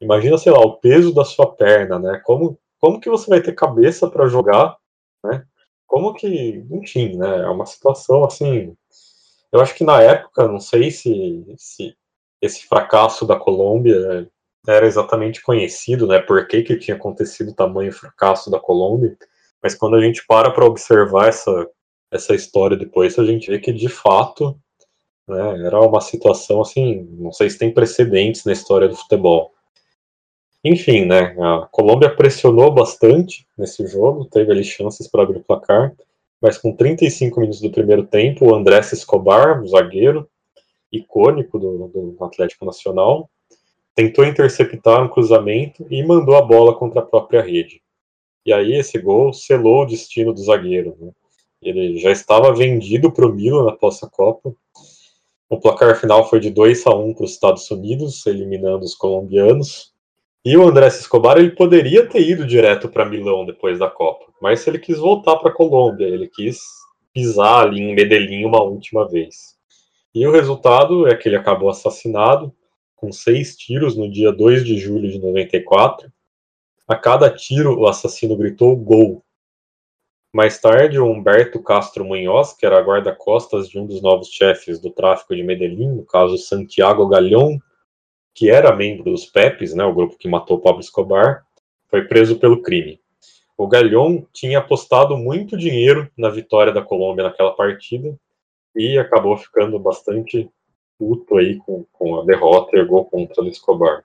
Imagina, sei lá, o peso da sua perna, né? Como, como que você vai ter cabeça para jogar, né? Como que, enfim, né? É uma situação assim. Eu acho que na época, não sei se, se esse fracasso da Colômbia era exatamente conhecido, né, por que, que tinha acontecido o tamanho fracasso da Colômbia, mas quando a gente para para observar essa, essa história depois, a gente vê que, de fato, Né? Era uma situação assim, não sei se tem precedentes na história do futebol. Enfim, né, a Colômbia pressionou bastante nesse jogo, teve ali chances para abrir o placar, mas com 35 minutos do primeiro tempo, o Andrés Escobar, o zagueiro icônico do, do Atlético Nacional, tentou interceptar um cruzamento e mandou a bola contra a própria rede. E aí esse gol selou o destino do zagueiro. Né? Ele já estava vendido para o Milan após a Copa. O placar final foi de 2 a 1 para os Estados Unidos, eliminando os colombianos. E o André Escobar ele poderia ter ido direto para Milão depois da Copa, mas ele quis voltar para a Colômbia, ele quis pisar ali em Medellín uma última vez. E o resultado é que ele acabou assassinado com seis tiros no dia 2 de julho de 94. A cada tiro, o assassino gritou gol. Mais tarde, o Humberto Castro Munhoz, que era guarda-costas de um dos novos chefes do tráfico de Medellín, no caso Santiago Galhão, que era membro dos Pepes, né, o grupo que matou Pablo Escobar, foi preso pelo crime. O Galhão tinha apostado muito dinheiro na vitória da Colômbia naquela partida e acabou ficando bastante puto aí com, com a derrota e o gol contra o Escobar.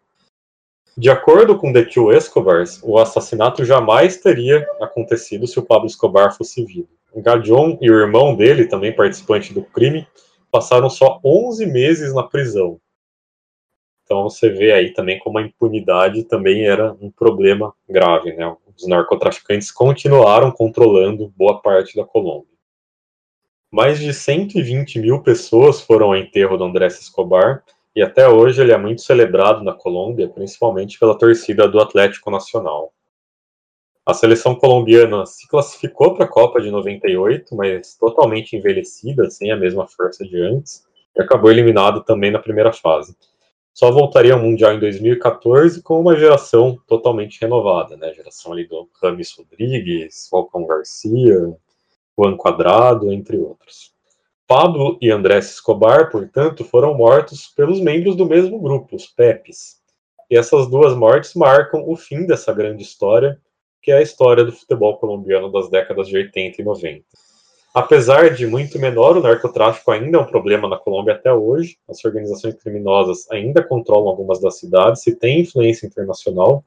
De acordo com The Two Escobars, o assassinato jamais teria acontecido se o Pablo Escobar fosse vivo. Gadion e o irmão dele, também participante do crime, passaram só 11 meses na prisão, então você vê aí também como a impunidade também era um problema grave, né? Os narcotraficantes continuaram controlando boa parte da Colômbia. Mais de 120 mil pessoas foram ao enterro do Andrés Escobar e até hoje ele é muito celebrado na Colômbia, principalmente pela torcida do Atlético Nacional. A seleção colombiana se classificou para a Copa de 98, mas totalmente envelhecida, sem a mesma força de antes, e acabou eliminado também na primeira fase só voltaria ao Mundial em 2014 com uma geração totalmente renovada, né? A geração ali do Rames Rodrigues, Falcão Garcia, Juan Quadrado, entre outros. Pablo e Andrés Escobar, portanto, foram mortos pelos membros do mesmo grupo, os Pepes. E essas duas mortes marcam o fim dessa grande história, que é a história do futebol colombiano das décadas de 80 e 90. Apesar de muito menor, o narcotráfico ainda é um problema na Colômbia até hoje. As organizações criminosas ainda controlam algumas das cidades e têm influência internacional.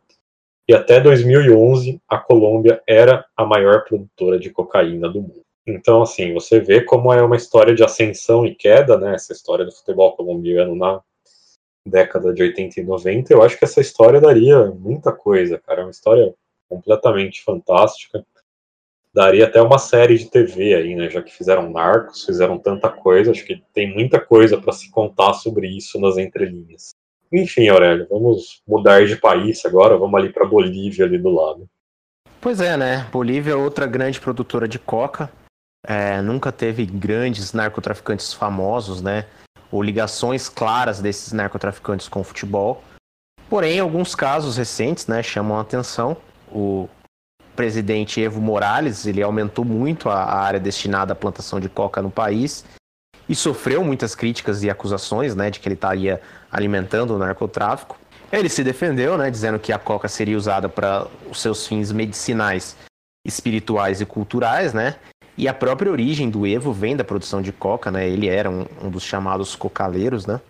E até 2011, a Colômbia era a maior produtora de cocaína do mundo. Então, assim, você vê como é uma história de ascensão e queda, né? Essa história do futebol colombiano na década de 80 e 90. Eu acho que essa história daria muita coisa, cara. É uma história completamente fantástica daria até uma série de TV aí, né? Já que fizeram Narcos, fizeram tanta coisa, acho que tem muita coisa para se contar sobre isso nas entrelinhas. Enfim, Aurélio, vamos mudar de país agora, vamos ali para Bolívia ali do lado. Pois é, né? Bolívia é outra grande produtora de coca. É, nunca teve grandes narcotraficantes famosos, né? Ou ligações claras desses narcotraficantes com o futebol. Porém, alguns casos recentes, né, chamam a atenção. O presidente Evo Morales, ele aumentou muito a, área destinada à plantação de coca no país e sofreu muitas críticas e acusações, né, de que ele estaria alimentando o narcotráfico. Ele se defendeu, né, dizendo que a coca seria usada para os seus fins medicinais, espirituais e culturais, né? E a própria origem do Evo vem da produção de coca, né? Ele era um, um dos chamados cocaleiros, né?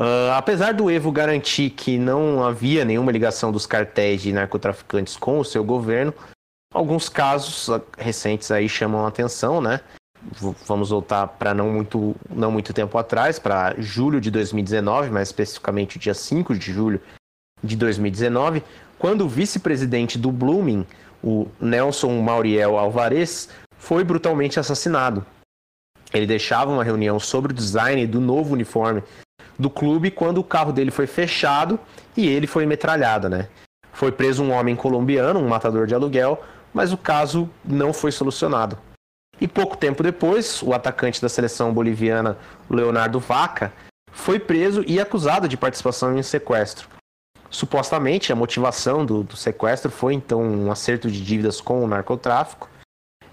Uh, apesar do Evo garantir que não havia nenhuma ligação dos cartéis de narcotraficantes com o seu governo, alguns casos recentes aí chamam a atenção, né? V vamos voltar para não muito, não muito tempo atrás, para julho de 2019, mais especificamente dia 5 de julho de 2019, quando o vice-presidente do Blooming, o Nelson Mauriel Alvarez, foi brutalmente assassinado. Ele deixava uma reunião sobre o design do novo uniforme do clube quando o carro dele foi fechado e ele foi metralhado, né? Foi preso um homem colombiano, um matador de aluguel, mas o caso não foi solucionado. E pouco tempo depois, o atacante da seleção boliviana, Leonardo Vaca, foi preso e acusado de participação em um sequestro. Supostamente, a motivação do, do sequestro foi então um acerto de dívidas com o narcotráfico.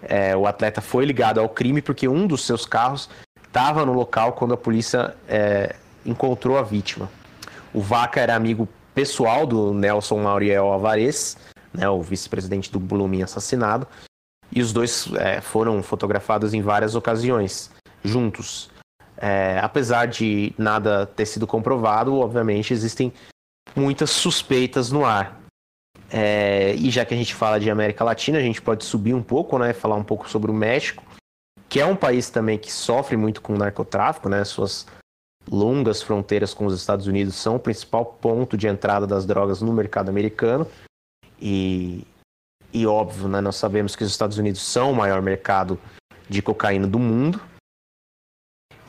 É, o atleta foi ligado ao crime porque um dos seus carros estava no local quando a polícia é, encontrou a vítima. O Vaca era amigo pessoal do Nelson Mauriel Alvarez, né, o vice-presidente do Blooming assassinado, e os dois é, foram fotografados em várias ocasiões, juntos. É, apesar de nada ter sido comprovado, obviamente existem muitas suspeitas no ar. É, e já que a gente fala de América Latina, a gente pode subir um pouco, né? Falar um pouco sobre o México, que é um país também que sofre muito com o narcotráfico, né? Suas longas fronteiras com os Estados Unidos são o principal ponto de entrada das drogas no mercado americano. E, e óbvio, né? Nós sabemos que os Estados Unidos são o maior mercado de cocaína do mundo.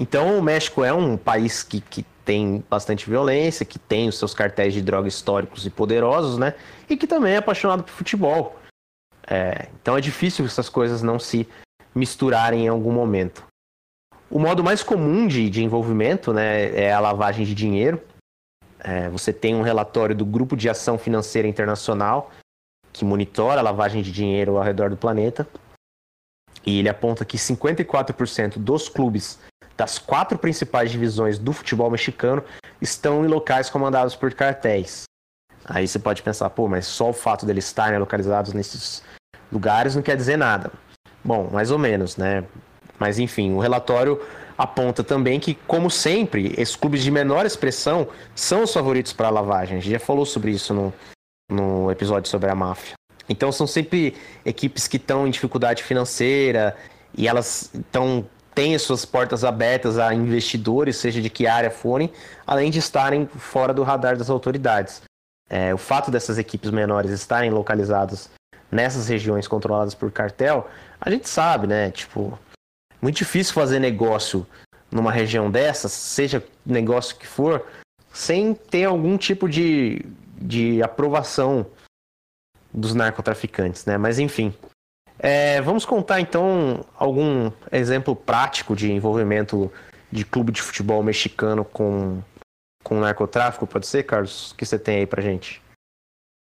Então, o México é um país que, que tem bastante violência, que tem os seus cartéis de droga históricos e poderosos, né? E que também é apaixonado por futebol. É, então é difícil essas coisas não se misturarem em algum momento. O modo mais comum de, de envolvimento né, é a lavagem de dinheiro. É, você tem um relatório do Grupo de Ação Financeira Internacional que monitora a lavagem de dinheiro ao redor do planeta. E ele aponta que 54% dos clubes das quatro principais divisões do futebol mexicano estão em locais comandados por cartéis. Aí você pode pensar, pô, mas só o fato deles estarem localizados nesses lugares não quer dizer nada. Bom, mais ou menos, né? Mas enfim, o relatório aponta também que, como sempre, esses clubes de menor expressão são os favoritos para a lavagem. A gente já falou sobre isso no, no episódio sobre a máfia. Então são sempre equipes que estão em dificuldade financeira e elas estão têm suas portas abertas a investidores, seja de que área forem, além de estarem fora do radar das autoridades. É, o fato dessas equipes menores estarem localizadas nessas regiões controladas por cartel, a gente sabe, né? Tipo, muito difícil fazer negócio numa região dessas, seja negócio que for, sem ter algum tipo de, de aprovação dos narcotraficantes, né? Mas enfim, é, vamos contar então algum exemplo prático de envolvimento de clube de futebol mexicano com, com narcotráfico, pode ser, Carlos? O que você tem aí pra gente?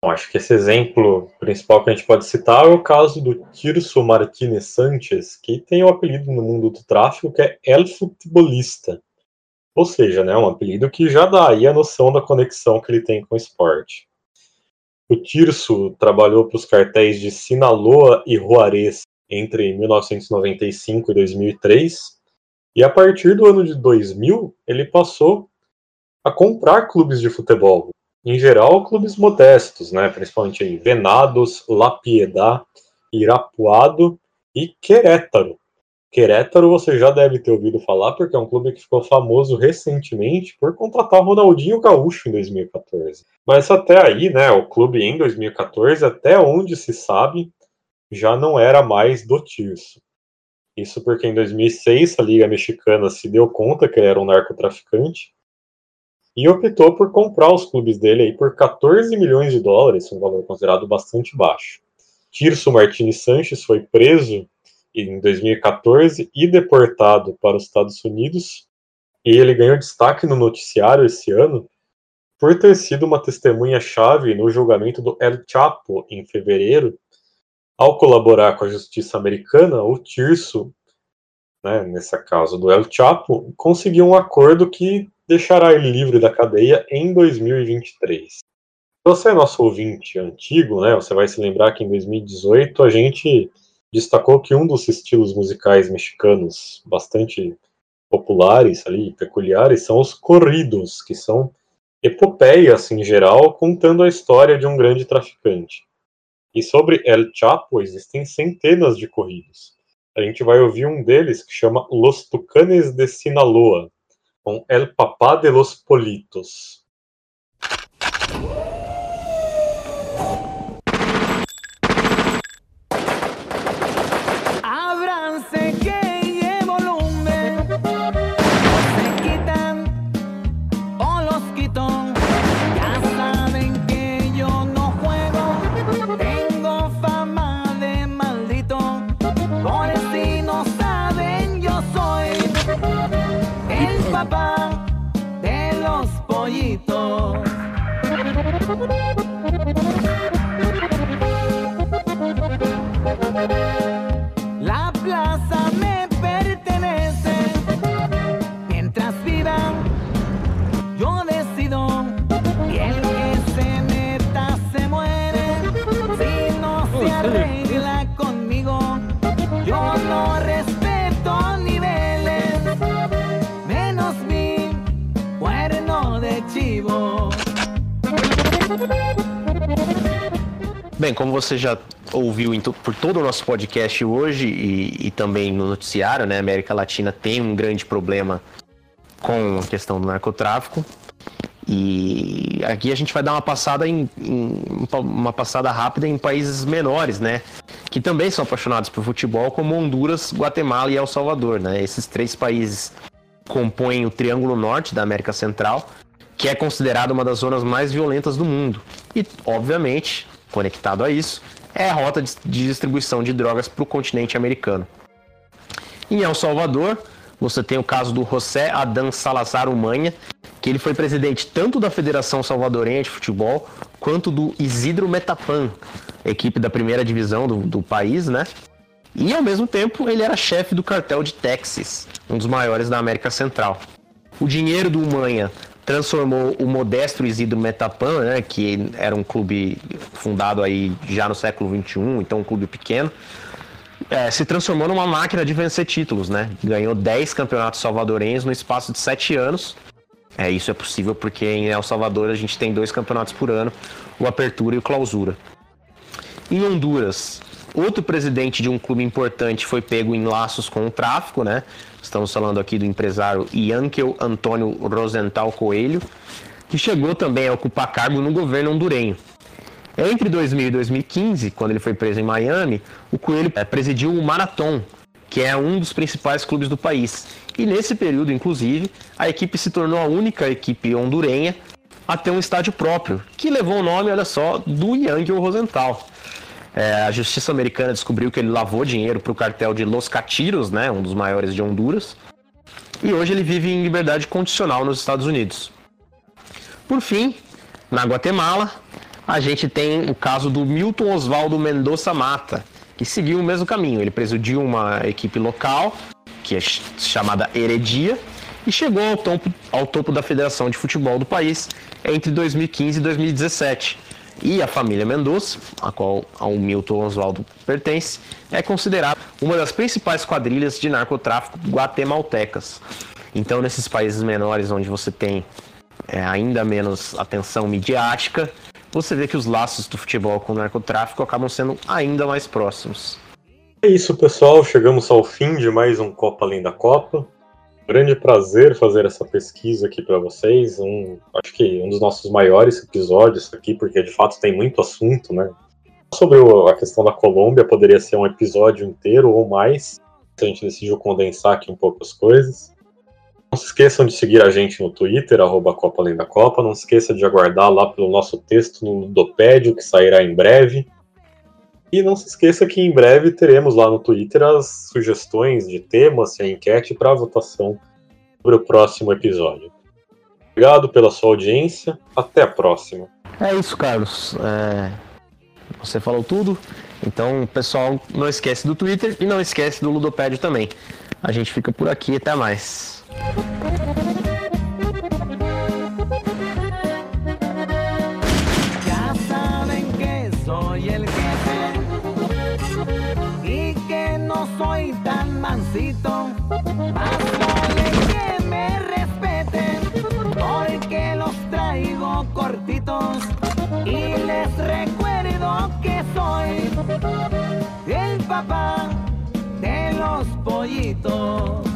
Acho que esse exemplo principal que a gente pode citar é o caso do Tirso Martinez Sanchez, que tem o um apelido no mundo do tráfico que é El Futebolista. Ou seja, né, um apelido que já dá aí a noção da conexão que ele tem com o esporte. O Tirso trabalhou para os cartéis de Sinaloa e Juarez entre 1995 e 2003, e a partir do ano de 2000 ele passou a comprar clubes de futebol, em geral clubes modestos, né, principalmente aí, Venados, La Piedad, Irapuado e Querétaro. Querétaro você já deve ter ouvido falar, porque é um clube que ficou famoso recentemente por contratar Ronaldinho Gaúcho em 2014. Mas até aí, né, o clube em 2014, até onde se sabe, já não era mais do Tirso. Isso porque em 2006 a Liga Mexicana se deu conta que ele era um narcotraficante e optou por comprar os clubes dele aí por 14 milhões de dólares, um valor considerado bastante baixo. Tirso Martins Sanches foi preso em 2014 e deportado para os Estados Unidos. E ele ganhou destaque no noticiário esse ano por ter sido uma testemunha-chave no julgamento do El Chapo em fevereiro. Ao colaborar com a justiça americana, o Tirso, né, nessa causa do El Chapo, conseguiu um acordo que deixará ele livre da cadeia em 2023. Se você é nosso ouvinte antigo, né, você vai se lembrar que em 2018 a gente destacou que um dos estilos musicais mexicanos bastante populares ali, peculiares, são os corridos, que são epopeias em geral, contando a história de um grande traficante. E sobre El Chapo existem centenas de corridos. A gente vai ouvir um deles que chama Los Tucanes de Sinaloa, com El Papá de los Politos. papá de Bem, como você já ouviu por todo o nosso podcast hoje e, e, também no noticiário, né, a América Latina tem um grande problema com a questão do narcotráfico. E aqui a gente vai dar uma passada em, em, uma passada rápida em países menores, né, que também são apaixonados por futebol, como Honduras, Guatemala e El Salvador, né? Esses três países compõem o Triângulo Norte da América Central, que é considerado uma das zonas mais violentas do mundo. E, obviamente, conectado a isso, é a rota de distribuição de drogas para o continente americano. Em El Salvador, você tem o caso do José Adán Salazar Umanha, que ele foi presidente tanto da Federação Salvadorenha de Futebol quanto do Isidro Metapan, equipe da primeira divisão do, do país, né? E ao mesmo tempo ele era chefe do cartel de Texas, um dos maiores da América Central. O dinheiro do Umanha transformou o modesto Isidro Metapan, né, que era um clube fundado aí já no século XXI, então um clube pequeno, é, se transformou numa máquina de vencer títulos, né? Ganhou 10 campeonatos salvadorenhos no espaço de 7 anos. É, isso é possível porque em El Salvador a gente tem dois campeonatos por ano, o Apertura e o Clausura. Em Honduras, outro presidente de um clube importante foi pego em laços com o tráfico, né? Estamos falando aqui do empresário Yankel Antônio Rosenthal Coelho, que chegou também a ocupar cargo no governo hondurenho. Entre 2000 e 2015, quando ele foi preso em Miami, o Coelho é, presidiu o Marathon, que é um dos principais clubes do país. E nesse período, inclusive, a equipe se tornou a única equipe hondurenha a ter um estádio próprio, que levou o nome, olha só, do Yankel Rosenthal. É, a justiça americana descobriu que ele lavou dinheiro para o cartel de Los Catiros, né, um dos maiores de Honduras, e hoje ele vive em liberdade condicional nos Estados Unidos. Por fim, na Guatemala, a gente tem o caso do Milton Oswaldo Mendoza Mata, que seguiu o mesmo caminho. Ele presidiu uma equipe local, que é chamada Heredia, e chegou ao topo, ao topo da Federação de Futebol do país entre 2015 e 2017 e a família Mendonça, a qual o Milton Oswaldo pertence, é considerada uma das principais quadrilhas de narcotráfico guatemaltecas. Então, nesses países menores, onde você tem é, ainda menos atenção midiática, você vê que os laços do futebol com o narcotráfico acabam sendo ainda mais próximos. É isso, pessoal. Chegamos ao fim de mais um Copa Além da Copa grande prazer fazer essa pesquisa aqui para vocês. Um, acho que um dos nossos maiores episódios aqui, porque de fato tem muito assunto, né? Sobre a questão da Colômbia, poderia ser um episódio inteiro ou mais. A gente decidiu condensar aqui um pouco as coisas. Não se esqueçam de seguir a gente no Twitter, arroba Copa Além da Copa. Não se esqueça de aguardar lá pelo nosso texto no Ludopédio, que sairá em breve. E não se esqueça que em breve teremos lá no Twitter as sugestões de temas e a enquete para votação sobre o próximo episódio. Obrigado pela sua audiência. Até a próxima. É isso, Carlos. É... Você falou tudo. Então, pessoal, não esquece do Twitter e não esquece do Ludopédio também. A gente fica por aqui. Até mais. Vale que me respeten, porque los traigo cortitos y les recuerdo que soy el papá de los pollitos.